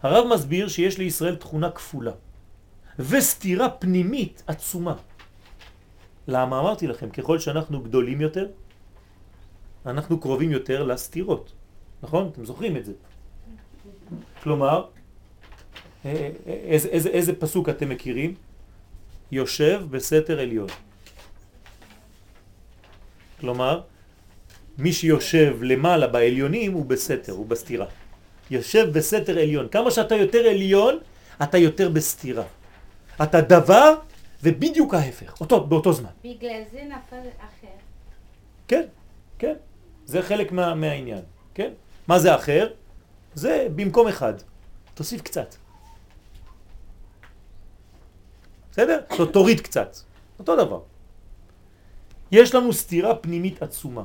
הרב מסביר שיש לישראל תכונה כפולה וסתירה פנימית עצומה. למה אמרתי לכם, ככל שאנחנו גדולים יותר, אנחנו קרובים יותר לסתירות. נכון? אתם זוכרים את זה. כלומר, אה, איזה, איזה, איזה פסוק אתם מכירים? יושב בסתר עליון. כלומר, מי שיושב למעלה בעליונים הוא בסתר, הוא בסתירה. יושב בסתר עליון. כמה שאתה יותר עליון, אתה יותר בסתירה. אתה דבר ובדיוק ההפך, אותו, באותו זמן. בגלל זה נפל אחר. כן, כן. זה חלק מה, מהעניין, כן? מה זה אחר? זה במקום אחד. תוסיף קצת. בסדר? תוריד קצת. אותו דבר. יש לנו סתירה פנימית עצומה.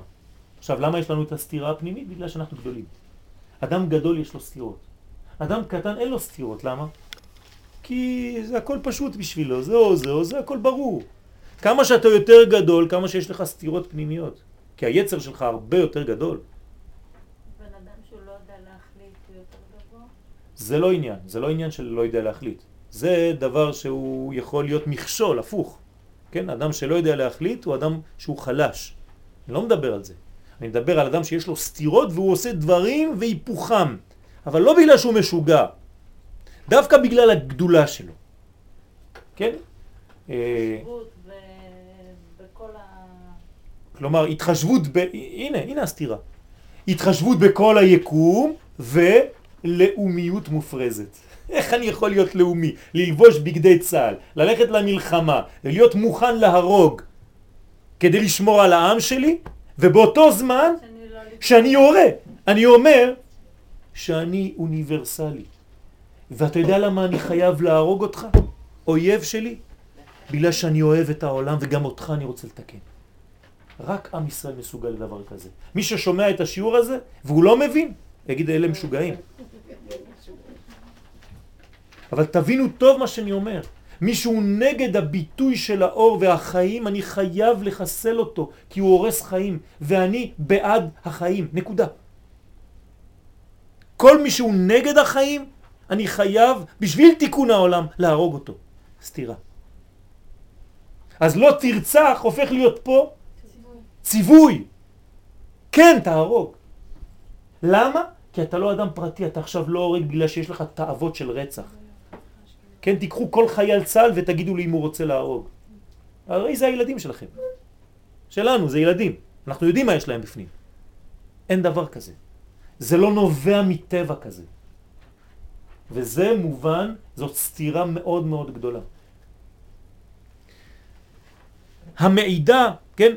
עכשיו, למה יש לנו את הסתירה הפנימית? בגלל שאנחנו גדולים. אדם גדול יש לו סתירות. אדם קטן אין לו סתירות, למה? כי זה הכל פשוט בשבילו, זה או זה או זה, הכל ברור. כמה שאתה יותר גדול, כמה שיש לך סתירות פנימיות. כי היצר שלך הרבה יותר גדול. בן אדם שהוא לא יודע להחליט יותר גבוה? זה לא עניין, זה לא עניין של לא יודע להחליט. זה דבר שהוא יכול להיות מכשול, הפוך. כן, אדם שלא יודע להחליט הוא אדם שהוא חלש. אני לא מדבר על זה. אני מדבר על אדם שיש לו סתירות והוא עושה דברים והיפוכם. אבל לא בגלל שהוא משוגע, דווקא בגלל הגדולה שלו. כן? אה. כלומר, התחשבות ב... הנה, הנה הסתירה. התחשבות בכל היקום ולאומיות מופרזת. איך אני יכול להיות לאומי? ללבוש בגדי צה"ל, ללכת למלחמה, להיות מוכן להרוג כדי לשמור על העם שלי, ובאותו זמן שאני לא... יורה, אני אומר שאני אוניברסלי. ואתה יודע למה אני חייב להרוג אותך? אויב שלי? בגלל שאני אוהב את העולם וגם אותך אני רוצה לתקן. רק עם ישראל מסוגל לדבר כזה. מי ששומע את השיעור הזה והוא לא מבין, יגיד אלה משוגעים. אבל תבינו טוב מה שאני אומר. מי שהוא נגד הביטוי של האור והחיים, אני חייב לחסל אותו, כי הוא הורס חיים, ואני בעד החיים, נקודה. כל מי שהוא נגד החיים, אני חייב, בשביל תיקון העולם, להרוג אותו. סתירה. אז לא תרצח הופך להיות פה ציווי. כן, תהרוג. למה? כי אתה לא אדם פרטי, אתה עכשיו לא הורג בגלל שיש לך תאוות של רצח. כן, תיקחו כל חייל צה"ל ותגידו לי אם הוא רוצה להרוג. הרי זה הילדים שלכם. שלנו, זה ילדים. אנחנו יודעים מה יש להם בפנים. אין דבר כזה. זה לא נובע מטבע כזה. וזה מובן, זאת סתירה מאוד מאוד גדולה. המעידה, כן,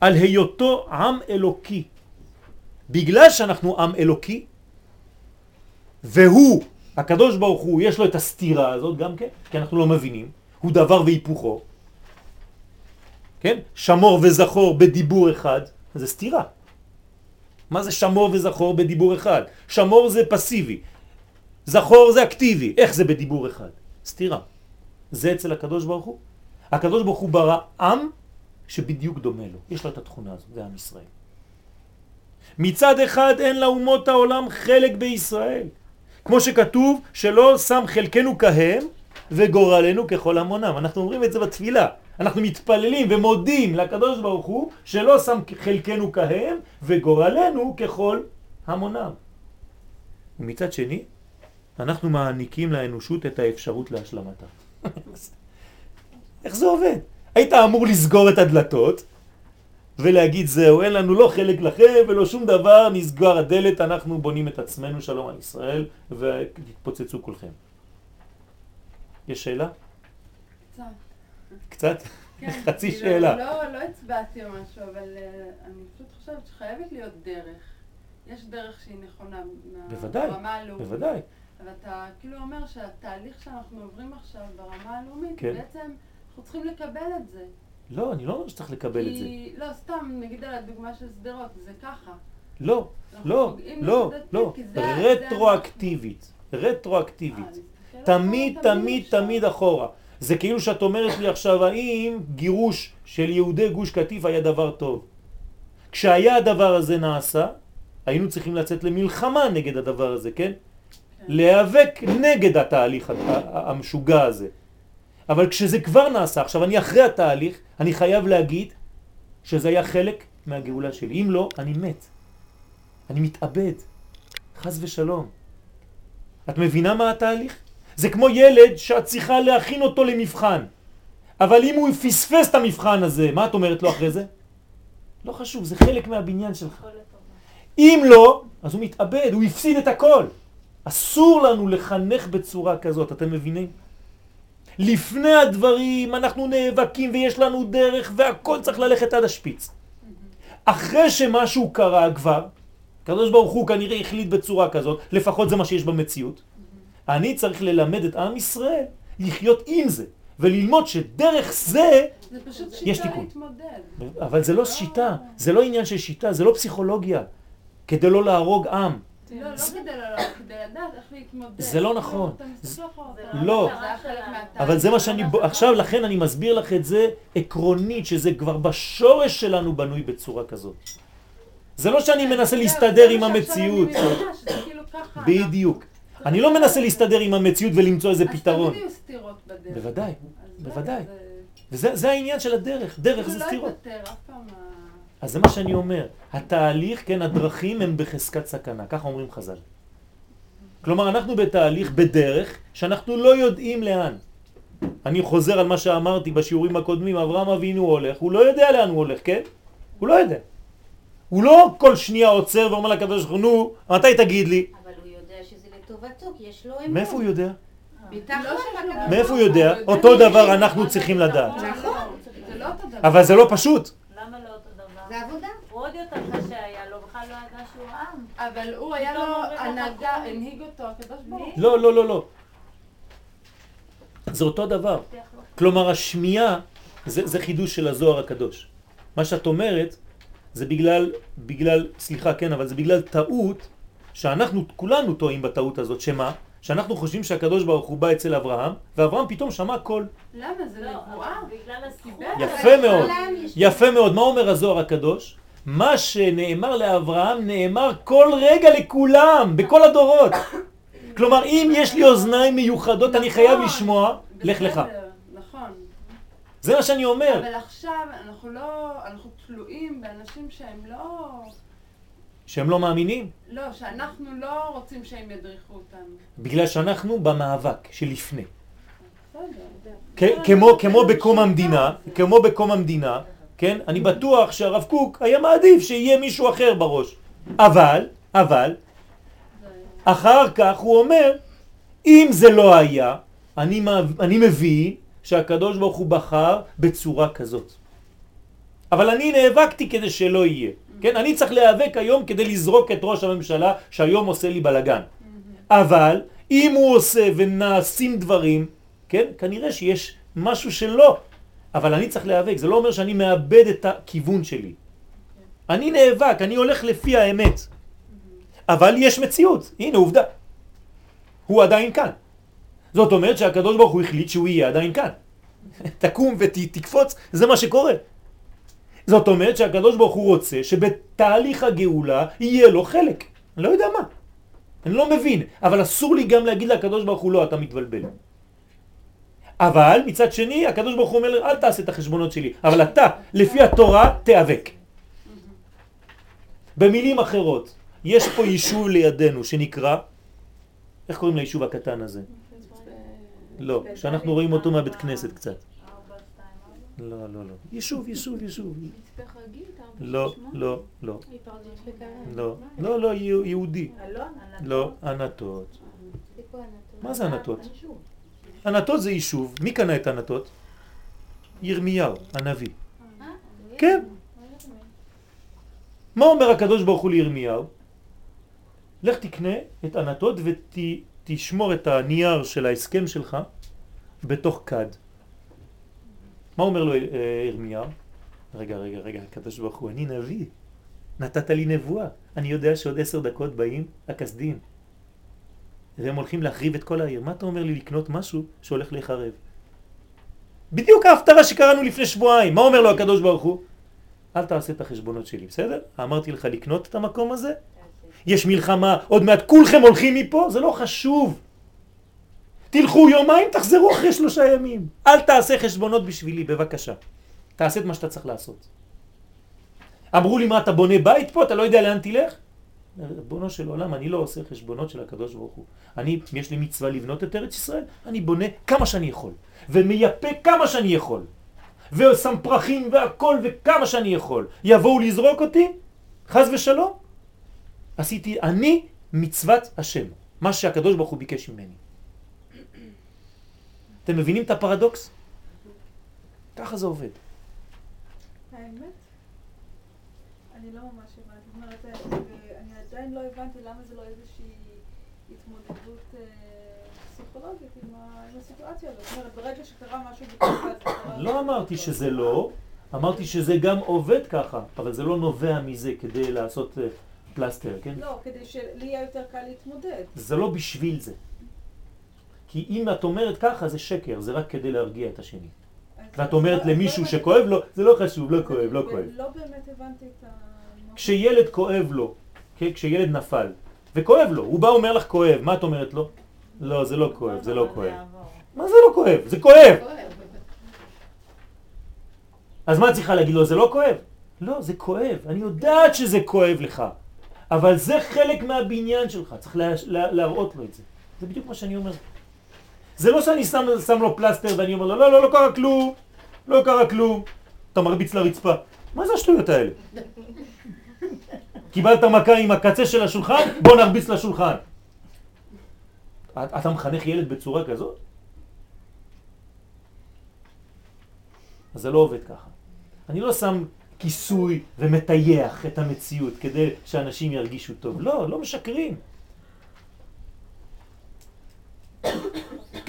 על היותו עם אלוקי. בגלל שאנחנו עם אלוקי, והוא, הקדוש ברוך הוא, יש לו את הסתירה הזאת גם כן, כי אנחנו לא מבינים, הוא דבר והיפוכו, כן? שמור וזכור בדיבור אחד, זה סתירה. מה זה שמור וזכור בדיבור אחד? שמור זה פסיבי, זכור זה אקטיבי, איך זה בדיבור אחד? סתירה. זה אצל הקדוש ברוך הוא. הקדוש ברוך הוא ברא עם שבדיוק דומה לו, יש לו את התכונה הזאת, זה עם ישראל. מצד אחד אין לאומות העולם חלק בישראל, כמו שכתוב שלא שם חלקנו כהם וגורלנו ככל המונם. אנחנו אומרים את זה בתפילה. אנחנו מתפללים ומודים לקדוש ברוך הוא שלא שם חלקנו כהם וגורלנו ככל המונם. ומצד שני, אנחנו מעניקים לאנושות את האפשרות להשלמתה. איך זה עובד? היית אמור לסגור את הדלתות ולהגיד זהו, אין לנו לא חלק לכם ולא שום דבר, נסגר הדלת, אנחנו בונים את עצמנו, שלום על ישראל, ותתפוצצו כולכם. יש שאלה? קצת. קצת? כן, חצי כאילו, שאלה. לא, לא הצבעתי או משהו, אבל uh, אני פשוט חושבת שחייבת להיות דרך. יש דרך שהיא נכונה בוודאי, ברמה הלאומית. בוודאי. אבל אתה כאילו אומר שהתהליך שאנחנו עוברים עכשיו ברמה הלאומית, כן. בעצם אנחנו צריכים לקבל את זה. לא, אני לא אומר שצריך לקבל את זה. כי, לא, סתם, נגיד על הדוגמה של שדרות, זה ככה. לא, לא, לא, לא. כי רטרואקטיבית. אה, רטרואקטיבית. להסתכל תמיד, תמיד. תמיד אחורה. זה כאילו שאת אומרת לי עכשיו, האם גירוש של יהודי גוש קטיף היה דבר טוב? כשהיה הדבר הזה נעשה, היינו צריכים לצאת למלחמה נגד הדבר הזה, כן? להיאבק נגד התהליך המשוגע הזה. אבל כשזה כבר נעשה, עכשיו אני אחרי התהליך, אני חייב להגיד שזה היה חלק מהגאולה שלי. אם לא, אני מת. אני מתאבד. חס ושלום. את מבינה מה התהליך? זה כמו ילד שאת צריכה להכין אותו למבחן. אבל אם הוא פספס את המבחן הזה, מה את אומרת לו אחרי זה? לא חשוב, זה חלק מהבניין שלך. אם לא, אז הוא מתאבד, הוא הפסיד את הכל. אסור לנו לחנך בצורה כזאת, אתם מבינים? לפני הדברים אנחנו נאבקים ויש לנו דרך והכל צריך ללכת עד השפיץ. אחרי שמשהו קרה כבר, הקדוש ברוך הוא כנראה החליט בצורה כזאת, לפחות זה מה שיש במציאות, אני צריך ללמד את עם ישראל לחיות עם זה, וללמוד שדרך זה, זה פשוט יש שיטה תיקון. להתמודד. אבל זה לא שיטה, זה לא עניין של שיטה, זה לא פסיכולוגיה, כדי לא להרוג עם. לא, לא כדי לא, כדי לדעת איך להתמודד. זה לא נכון. לא. אבל זה מה שאני, עכשיו לכן אני מסביר לך את זה עקרונית, שזה כבר בשורש שלנו בנוי בצורה כזאת. זה לא שאני מנסה זהו, להסתדר עם המציאות. כאילו. בדיוק. אני לא מנסה להסתדר עם המציאות ולמצוא איזה אז פתרון. תמיד יהיו סתירות בדרך. בוודאי, אז בוודאי. זה- וזה זה העניין של הדרך, דרך זה לא סתירות. אז זה מה שאני אומר, התהליך, כן, הדרכים הם בחזקת סכנה, ככה אומרים חז"ל. כלומר, אנחנו בתהליך, בדרך, שאנחנו לא יודעים לאן. אני חוזר על מה שאמרתי בשיעורים הקודמים, אברהם אבינו הולך, הוא לא יודע לאן הוא הולך, כן? הוא לא יודע. הוא לא כל שנייה עוצר ואומר לקדוש ברוך הוא, נו, מתי תגיד לי? אבל הוא יודע שזה לטובתו, כי יש לו אמון. מאיפה הוא יודע? לא מאיפה הוא יודע? הוא אותו יודע דבר אנחנו צריכים לדעת. נכון. לא אותו. אבל זה לא פשוט. למה לא אותו דבר? זה עבודה. הוא עוד יותר קשה היה לו, בכלל לא ידע שהוא עם. אבל הוא היה לו הנהגה. הנהיג אותו הקדוש ברוך הוא. לא, לא, לא, לא. זה אותו דבר. כלומר השמיעה זה, זה חידוש של הזוהר הקדוש. מה שאת אומרת זה בגלל, בגלל, סליחה כן, אבל זה בגלל טעות שאנחנו כולנו טועים בטעות הזאת, שמה? שאנחנו חושבים שהקדוש ברוך הוא בא אצל אברהם, ואברהם פתאום שמע קול. למה? זה לא, נבואה? אבל בגלל. קיבל. יפה מאוד, יפה מאוד. מה אומר הזוהר הקדוש? מה שנאמר לאברהם נאמר כל רגע לכולם, בכל הדורות. כלומר, אם יש לי אוזניים מיוחדות, אני חייב נכון, לשמוע, לך לך. נכון. זה מה שאני אומר. אבל עכשיו אנחנו לא, אנחנו תלויים באנשים שהם לא, שהם לא מאמינים, לא, שאנחנו לא רוצים שהם ידריכו אותנו. בגלל שאנחנו במאבק שלפני. כמו, כמו בקום המדינה, כמו בקום המדינה, כן? אני בטוח שהרב קוק היה מעדיף שיהיה מישהו אחר בראש. אבל, אבל, אחר כך הוא אומר, אם זה לא היה, אני, אני מביא שהקדוש ברוך הוא בחר בצורה כזאת. אבל אני נאבקתי כדי שלא יהיה. כן? אני צריך להיאבק היום כדי לזרוק את ראש הממשלה שהיום עושה לי בלגן. אבל אם הוא עושה ונעשים דברים, כן? כנראה שיש משהו שלא. אבל אני צריך להיאבק, זה לא אומר שאני מאבד את הכיוון שלי. אני נאבק, אני הולך לפי האמת. אבל יש מציאות, הנה עובדה. הוא עדיין כאן. זאת אומרת שהקדוש ברוך הוא החליט שהוא יהיה עדיין כאן. תקום ותקפוץ, זה מה שקורה. זאת אומרת שהקדוש ברוך הוא רוצה שבתהליך הגאולה יהיה לו חלק. אני לא יודע מה. אני לא מבין, אבל אסור לי גם להגיד לקדוש ברוך הוא לא, אתה מתבלבל. אבל מצד שני הקדוש ברוך הוא אומר אל תעשה את החשבונות שלי, אבל אתה לפי התורה תיאבק. במילים אחרות, יש פה יישוב לידינו שנקרא, איך קוראים ליישוב הקטן הזה? לא, שאנחנו רואים אותו מהבית כנסת קצת. לא, לא, לא. יישוב, יישוב, יישוב. לא, לא, לא. לא, לא, לא, יהודי. לא, ענתות. מה זה ענתות? ענתות זה יישוב. מי קנה את ענתות? ירמיהו, הנביא. כן. מה אומר הקדוש ברוך הוא לירמיהו? לך תקנה את ענתות ותשמור את הנייר של ההסכם שלך בתוך כד. מה אומר לו אה, ירמיהו? רגע, רגע, רגע, הקדוש ברוך הוא, אני נביא. נתת לי נבואה. אני יודע שעוד עשר דקות באים הכסדים. והם הולכים להחריב את כל העיר. מה אתה אומר לי לקנות משהו שהולך להיחרב? בדיוק ההפטרה שקראנו לפני שבועיים. מה אומר לו הקדוש ברוך הוא? אל תעשה את החשבונות שלי, בסדר? אמרתי לך לקנות את המקום הזה? יש מלחמה, עוד מעט כולכם הולכים מפה? זה לא חשוב. תלכו יומיים, תחזרו אחרי שלושה ימים. אל תעשה חשבונות בשבילי, בבקשה. תעשה את מה שאתה צריך לעשות. אמרו לי, מה, אתה בונה בית פה? אתה לא יודע לאן תלך? בונו של עולם, אני לא עושה חשבונות של הקדוש ברוך הוא. אני, יש לי מצווה לבנות את ארץ ישראל, אני בונה כמה שאני יכול. ומייפה כמה שאני יכול. ושם פרחים והכל וכמה שאני יכול. יבואו לזרוק אותי, חז ושלום. עשיתי אני מצוות השם, מה שהקדוש ברוך הוא ביקש ממני. אתם מבינים את הפרדוקס? ככה זה עובד. האמת, אני לא ממש הבנתי. זאת אומרת, אני עדיין לא הבנתי למה זה לא איזושהי התמודדות אה, פסיכולוגית עם הסיטואציה הזאת. זאת אומרת, ברגע שקרה משהו. לא אמרתי שזה לא, אמרתי שזה גם עובד ככה, אבל זה לא נובע מזה כדי לעשות אה, פלסטר, כן? לא, כדי שלי יהיה יותר קל להתמודד. זה לא בשביל זה. כי אם את אומרת ככה זה שקר, זה רק כדי להרגיע את השני. ואת אומרת לא- למישהו לא שכואב לו, זה לא חשוב, לא כואב, לא כואב. לא באמת הבנתי את ה... כשילד כואב לו, כן, כשילד נפל, וכואב לו, הוא בא אומר לך כואב, מה את אומרת לו? לא, זה לא כואב, זה לא כואב. מה זה לא כואב? זה כואב! אז מה צריכה להגיד לו? זה לא כואב? לא, זה כואב, אני יודעת שזה כואב לך, אבל זה חלק מהבניין שלך, צריך להראות לו את זה. זה בדיוק מה שאני אומר. זה לא שאני שם, שם לו פלסטר ואני אומר לו, לא, לא, לא קרה כלום, לא קרה כלום. אתה מרביץ לרצפה. מה זה השטויות האלה? קיבלת מכה עם הקצה של השולחן, בוא נרביץ לשולחן. אתה מחנך ילד בצורה כזאת? אז זה לא עובד ככה. אני לא שם כיסוי ומטייח את המציאות כדי שאנשים ירגישו טוב. לא, לא משקרים.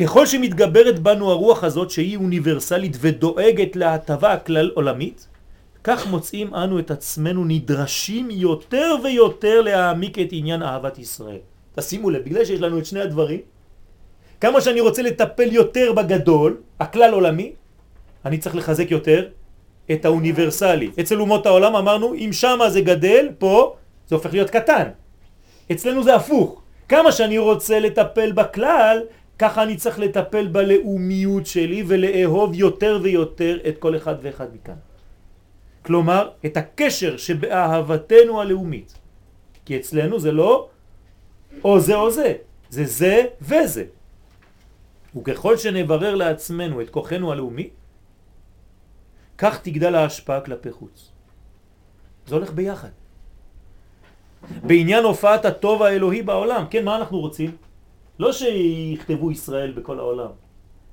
ככל שמתגברת בנו הרוח הזאת שהיא אוניברסלית ודואגת להטבה הכלל עולמית, כך מוצאים אנו את עצמנו נדרשים יותר ויותר להעמיק את עניין אהבת ישראל. תשימו לב, בגלל שיש לנו את שני הדברים, כמה שאני רוצה לטפל יותר בגדול, הכלל עולמי, אני צריך לחזק יותר את האוניברסלי. אצל אומות העולם אמרנו, אם שמה זה גדל, פה זה הופך להיות קטן. אצלנו זה הפוך. כמה שאני רוצה לטפל בכלל, ככה אני צריך לטפל בלאומיות שלי ולאהוב יותר ויותר את כל אחד ואחד מכאן. כלומר, את הקשר שבאהבתנו הלאומית. כי אצלנו זה לא או זה או זה, זה זה וזה. וככל שנברר לעצמנו את כוחנו הלאומי, כך תגדל ההשפעה כלפי חוץ. זה הולך ביחד. בעניין הופעת הטוב האלוהי בעולם, כן, מה אנחנו רוצים? לא שיכתבו ישראל בכל העולם,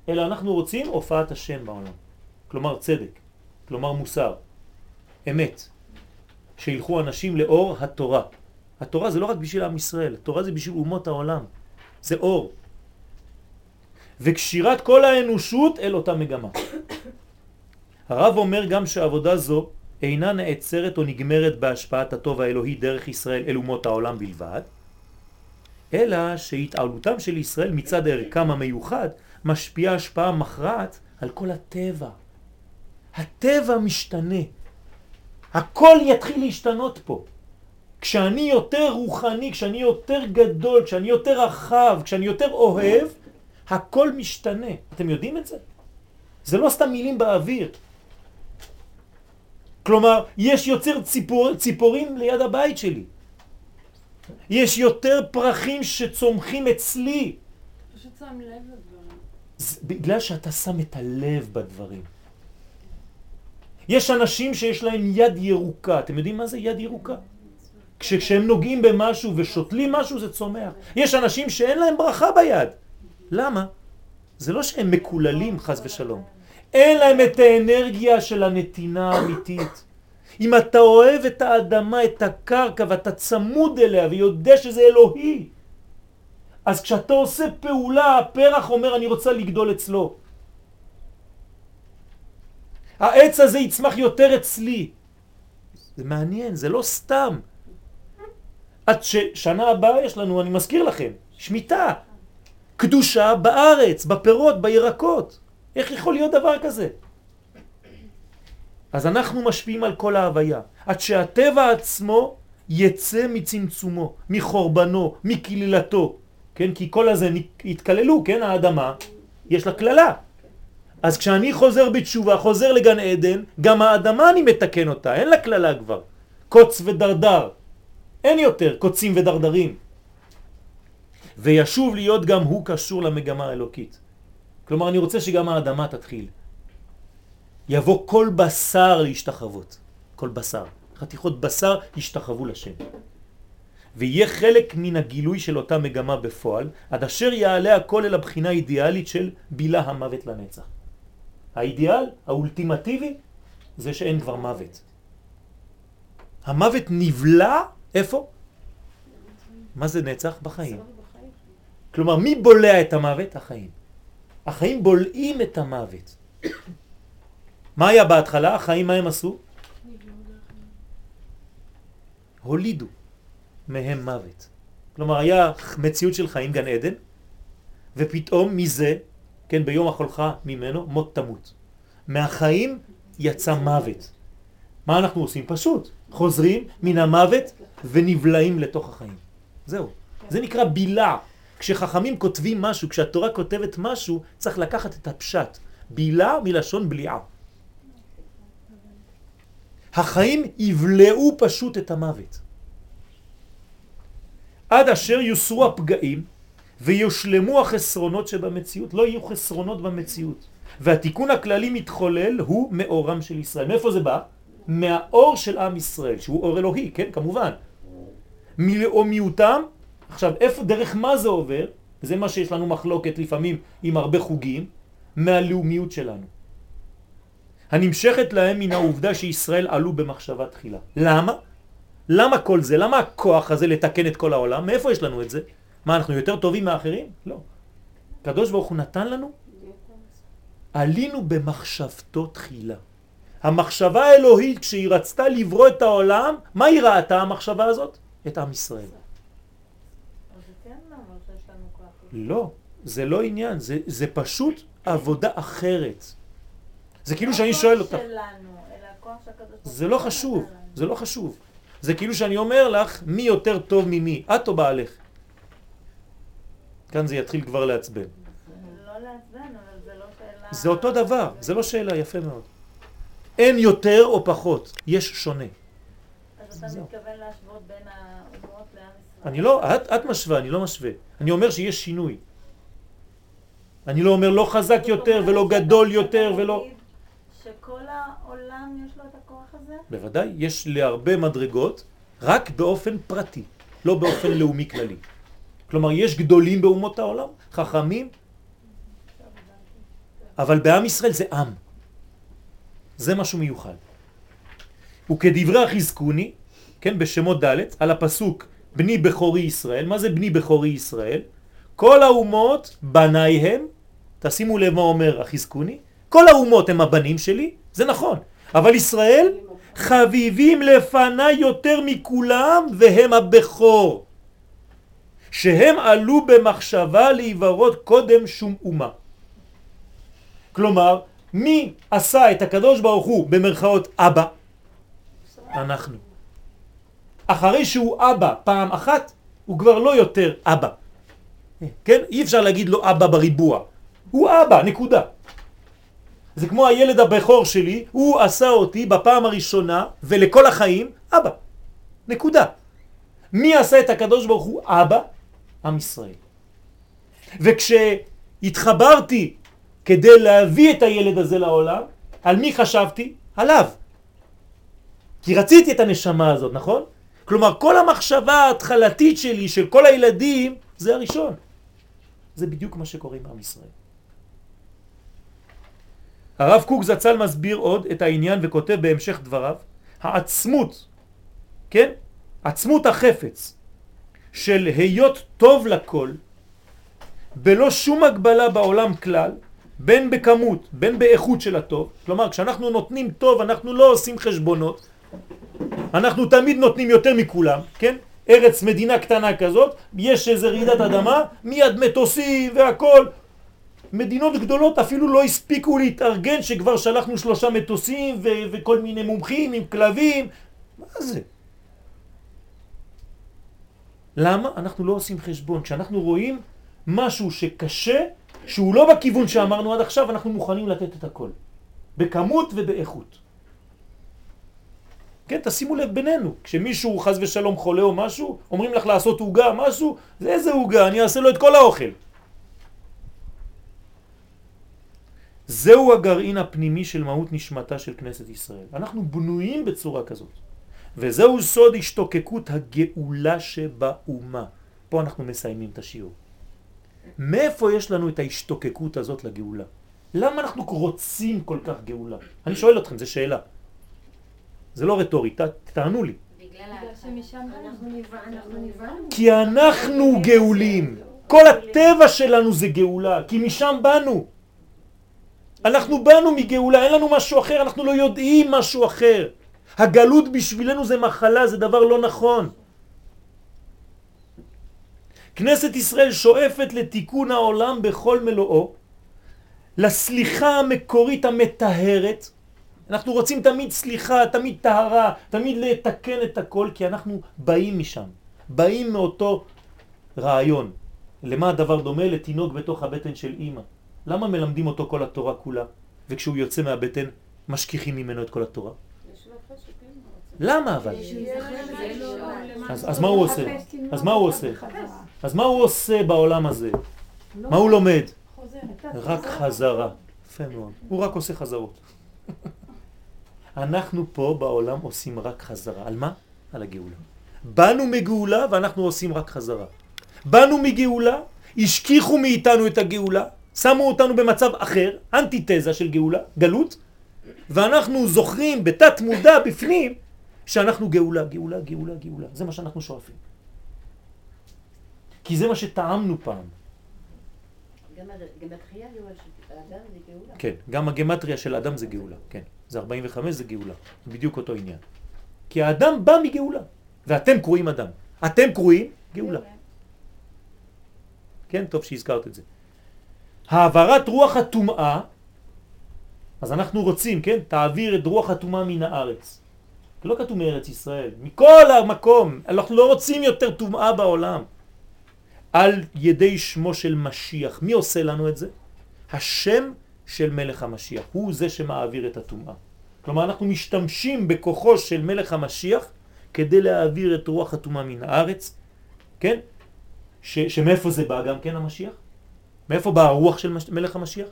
אלא אנחנו רוצים הופעת השם בעולם. כלומר צדק, כלומר מוסר, אמת, שילכו אנשים לאור התורה. התורה זה לא רק בשביל עם ישראל, התורה זה בשביל אומות העולם, זה אור. וקשירת כל האנושות אל אותה מגמה. הרב אומר גם שעבודה זו אינה נעצרת או נגמרת בהשפעת הטוב האלוהי דרך ישראל אל אומות העולם בלבד, אלא שהתעלותם של ישראל מצד ערכם המיוחד משפיעה השפעה מכרעת על כל הטבע. הטבע משתנה. הכל יתחיל להשתנות פה. כשאני יותר רוחני, כשאני יותר גדול, כשאני יותר רחב, כשאני יותר אוהב, הכל משתנה. אתם יודעים את זה? זה לא סתם מילים באוויר. כלומר, יש יותר ציפור, ציפורים ליד הבית שלי. יש יותר פרחים שצומחים אצלי. פשוט שם לב לדברים. בגלל שאתה שם את הלב בדברים. יש אנשים שיש להם יד ירוקה. אתם יודעים מה זה יד ירוקה? כשהם נוגעים במשהו ושותלים משהו זה צומח. יש אנשים שאין להם ברכה ביד. למה? זה לא שהם מקוללים חז ושלום. אין להם את האנרגיה של הנתינה האמיתית. אם אתה אוהב את האדמה, את הקרקע, ואתה צמוד אליה ויודע שזה אלוהי, אז כשאתה עושה פעולה, הפרח אומר אני רוצה לגדול אצלו. העץ הזה יצמח יותר אצלי. זה מעניין, זה לא סתם. עד ששנה הבאה יש לנו, אני מזכיר לכם, שמיטה, קדושה בארץ, בפירות, בירקות. איך יכול להיות דבר כזה? אז אנחנו משפיעים על כל ההוויה, עד שהטבע עצמו יצא מצמצומו, מחורבנו, מקללתו, כן? כי כל הזה התקללו, כן? האדמה, יש לה כללה. אז כשאני חוזר בתשובה, חוזר לגן עדן, גם האדמה אני מתקן אותה, אין לה כללה כבר. קוץ ודרדר. אין יותר קוצים ודרדרים. וישוב להיות גם הוא קשור למגמה האלוקית. כלומר, אני רוצה שגם האדמה תתחיל. יבוא כל בשר להשתחוות. כל בשר. חתיכות בשר ישתחוו לשם. ויהיה חלק מן הגילוי של אותה מגמה בפועל, עד אשר יעלה הכל אל הבחינה האידיאלית של בילה המוות לנצח. האידיאל, האולטימטיבי, זה שאין כבר מוות. המוות נבלע, איפה? מה זה נצח? בחיים. כלומר, מי בולע את המוות? החיים. החיים בולעים את המוות. מה היה בהתחלה? החיים מה הם עשו? הולידו מהם מוות. כלומר, היה מציאות של חיים, גן עדן, ופתאום מזה, כן, ביום החולך ממנו, מות תמות. מהחיים יצא מוות. מה אנחנו עושים? פשוט. חוזרים מן המוות ונבלעים לתוך החיים. זהו. זה נקרא בילה. כשחכמים כותבים משהו, כשהתורה כותבת משהו, צריך לקחת את הפשט. בילה מלשון בליעה. החיים יבלעו פשוט את המוות. עד אשר יוסרו הפגעים ויושלמו החסרונות שבמציאות, לא יהיו חסרונות במציאות. והתיקון הכללי מתחולל הוא מאורם של ישראל. מאיפה זה בא? מהאור של עם ישראל, שהוא אור אלוהי, כן, כמובן. מלאומיותם, עכשיו, איפה, דרך מה זה עובר? זה מה שיש לנו מחלוקת לפעמים עם הרבה חוגים, מהלאומיות שלנו. הנמשכת להם מן העובדה שישראל עלו במחשבה תחילה. למה? למה כל זה? למה הכוח הזה לתקן את כל העולם? מאיפה יש לנו את זה? מה, אנחנו יותר טובים מאחרים? לא. קדוש ברוך הוא נתן לנו? עלינו במחשבתו תחילה. המחשבה האלוהית, כשהיא רצתה לברוא את העולם, מה היא ראתה המחשבה הזאת? את עם ישראל. כן לא, זה לא עניין, זה, זה פשוט עבודה אחרת. זה כאילו שאני שואל אותך. זה לא חשוב, זה לא חשוב. זה כאילו שאני אומר לך מי יותר טוב ממי, את או בעלך. כאן זה יתחיל כבר לעצבן. לא לעצבן, אבל זה לא שאלה... זה אותו דבר, זה לא שאלה, יפה מאוד. אין יותר או פחות, יש שונה. אז אתה מתכוון להשוות בין האומות לעם ישראל? אני לא, את, את משווה, אני לא משווה. אני אומר שיש שינוי. אני לא אומר לא חזק יותר ולא גדול יותר ולא... שכל העולם יש לו את הכוח הזה? בוודאי, יש להרבה מדרגות, רק באופן פרטי, לא באופן לאומי כללי. כלומר, יש גדולים באומות העולם, חכמים, אבל בעם ישראל זה עם. זה משהו מיוחד. וכדברי החזקוני, כן, בשמות ד', על הפסוק בני בכורי ישראל, מה זה בני בכורי ישראל? כל האומות בנייהם, תשימו לב מה אומר החזקוני, כל האומות הם הבנים שלי, זה נכון, אבל ישראל חביבים לפני יותר מכולם והם הבכור, שהם עלו במחשבה להיברות קודם שום אומה. כלומר, מי עשה את הקדוש ברוך הוא במרכאות אבא? אנחנו. אחרי שהוא אבא פעם אחת, הוא כבר לא יותר אבא. כן? אי אפשר להגיד לו אבא בריבוע. הוא אבא, נקודה. זה כמו הילד הבכור שלי, הוא עשה אותי בפעם הראשונה ולכל החיים אבא. נקודה. מי עשה את הקדוש ברוך הוא אבא? עם ישראל. וכשהתחברתי כדי להביא את הילד הזה לעולם, על מי חשבתי? עליו. כי רציתי את הנשמה הזאת, נכון? כלומר, כל המחשבה ההתחלתית שלי, של כל הילדים, זה הראשון. זה בדיוק מה שקורה עם עם ישראל. הרב קוק זצ"ל מסביר עוד את העניין וכותב בהמשך דבריו, העצמות, כן? עצמות החפץ של היות טוב לכל, בלא שום הגבלה בעולם כלל, בין בכמות, בין באיכות של הטוב, כלומר כשאנחנו נותנים טוב אנחנו לא עושים חשבונות, אנחנו תמיד נותנים יותר מכולם, כן? ארץ מדינה קטנה כזאת, יש איזה רעידת אדמה, מיד מטוסים והכל. מדינות גדולות אפילו לא הספיקו להתארגן שכבר שלחנו שלושה מטוסים ו- וכל מיני מומחים עם כלבים. מה זה? למה? אנחנו לא עושים חשבון. כשאנחנו רואים משהו שקשה, שהוא לא בכיוון שאמרנו עד עכשיו, אנחנו מוכנים לתת את הכל. בכמות ובאיכות. כן, תשימו לב בינינו, כשמישהו חז ושלום חולה או משהו, אומרים לך לעשות עוגה, משהו, זה איזה עוגה, אני אעשה לו את כל האוכל. זהו הגרעין הפנימי של מהות נשמתה של כנסת ישראל. אנחנו בנויים בצורה כזאת. וזהו סוד השתוקקות הגאולה שבאומה. פה אנחנו מסיימים את השיעור. מאיפה יש לנו את ההשתוקקות הזאת לגאולה? למה אנחנו רוצים כל כך גאולה? אני שואל אתכם, זו שאלה. זה לא רטורי, תענו לי. כי אנחנו גאולים. כל הטבע שלנו זה גאולה, כי משם באנו. אנחנו באנו מגאולה, אין לנו משהו אחר, אנחנו לא יודעים משהו אחר. הגלות בשבילנו זה מחלה, זה דבר לא נכון. כנסת ישראל שואפת לתיקון העולם בכל מלואו, לסליחה המקורית המטהרת, אנחנו רוצים תמיד סליחה, תמיד טהרה, תמיד לתקן את הכל, כי אנחנו באים משם, באים מאותו רעיון. למה הדבר דומה? לתינוק בתוך הבטן של אימא. למה מלמדים אותו כל התורה כולה, וכשהוא יוצא מהבטן משכיחים ממנו את כל התורה? למה אבל? אז, מה הוא עושה? אז מה הוא עושה? אז מה הוא עושה בעולם הזה? מה הוא לומד? רק חזרה. יפה מאוד. הוא רק עושה חזרות. אנחנו פה בעולם עושים רק חזרה. על מה? על הגאולה. באנו מגאולה ואנחנו עושים רק חזרה. באנו מגאולה, השכיחו מאיתנו את הגאולה, שמו אותנו במצב אחר, אנטיתזה של גאולה, גלות, ואנחנו זוכרים בתת מודע בפנים שאנחנו גאולה, גאולה, גאולה, גאולה. זה מה שאנחנו שואפים. כי זה מה שטעמנו פעם. גם הגמטריה של האדם זה גאולה. כן, גם הגמטריה של האדם זה גאולה, כן. זה 45 זה גאולה, בדיוק אותו עניין. כי האדם בא מגאולה, ואתם קרואים אדם. אתם קרואים גאולה. כן, טוב שהזכרת את זה. העברת רוח הטומאה, אז אנחנו רוצים, כן, תעביר את רוח הטומאה מן הארץ. לא כתוב מארץ ישראל, מכל המקום, אנחנו לא רוצים יותר טומאה בעולם. על ידי שמו של משיח. מי עושה לנו את זה? השם של מלך המשיח, הוא זה שמעביר את הטומאה. כלומר אנחנו משתמשים בכוחו של מלך המשיח כדי להעביר את רוח הטומאה מן הארץ, כן? ש, שמאיפה זה בא גם כן המשיח? מאיפה באה הרוח של מלך המשיח?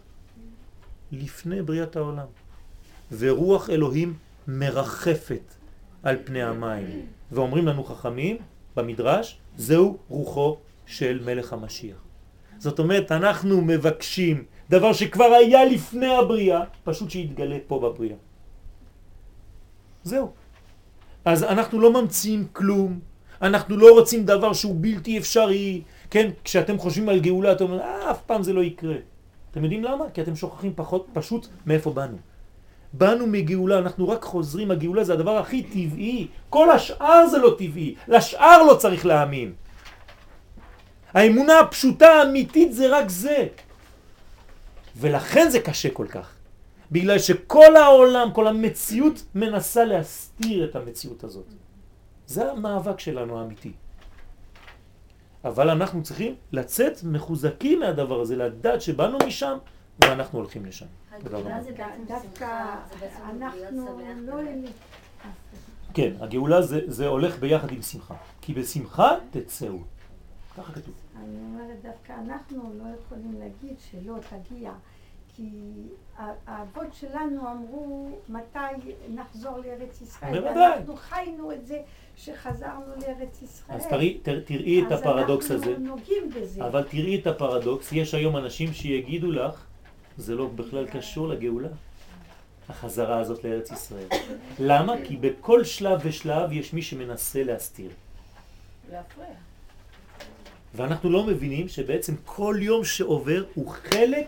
לפני בריאת העולם. ורוח אלוהים מרחפת על פני המים. ואומרים לנו חכמים במדרש, זהו רוחו של מלך המשיח. זאת אומרת, אנחנו מבקשים דבר שכבר היה לפני הבריאה, פשוט שיתגלה פה בבריאה. זהו. אז אנחנו לא ממציאים כלום, אנחנו לא רוצים דבר שהוא בלתי אפשרי, כן? כשאתם חושבים על גאולה אתם אומרים, אה, אף פעם זה לא יקרה. אתם יודעים למה? כי אתם שוכחים פחות, פשוט מאיפה באנו. באנו מגאולה, אנחנו רק חוזרים, הגאולה זה הדבר הכי טבעי, כל השאר זה לא טבעי, לשאר לא צריך להאמין. האמונה הפשוטה האמיתית זה רק זה. ולכן זה קשה כל כך. בגלל שכל העולם, כל המציאות מנסה להסתיר את המציאות הזאת. זה המאבק שלנו האמיתי. אבל אנחנו צריכים לצאת מחוזקים מהדבר הזה, לדעת שבאנו משם ואנחנו הולכים לשם. הגאולה זה בעצם אנחנו לא... כן, הגאולה זה, זה הולך ביחד עם שמחה. כי בשמחה תצאו. ככה כתוב. אני אומרת, דווקא אנחנו לא יכולים להגיד שלא תגיע. כי האבות שלנו אמרו מתי נחזור לארץ ישראל. בוודאי. ואנחנו חיינו את זה שחזרנו לארץ ישראל. אז תראי, תראי את הפרדוקס הזה. אז אנחנו נוגעים בזה. אבל תראי את הפרדוקס, יש היום אנשים שיגידו לך, זה לא בכלל קשור לגאולה. החזרה הזאת לארץ ישראל. למה? כי בכל שלב ושלב יש מי שמנסה להסתיר. להפריע. ואנחנו לא מבינים שבעצם כל יום שעובר הוא חלק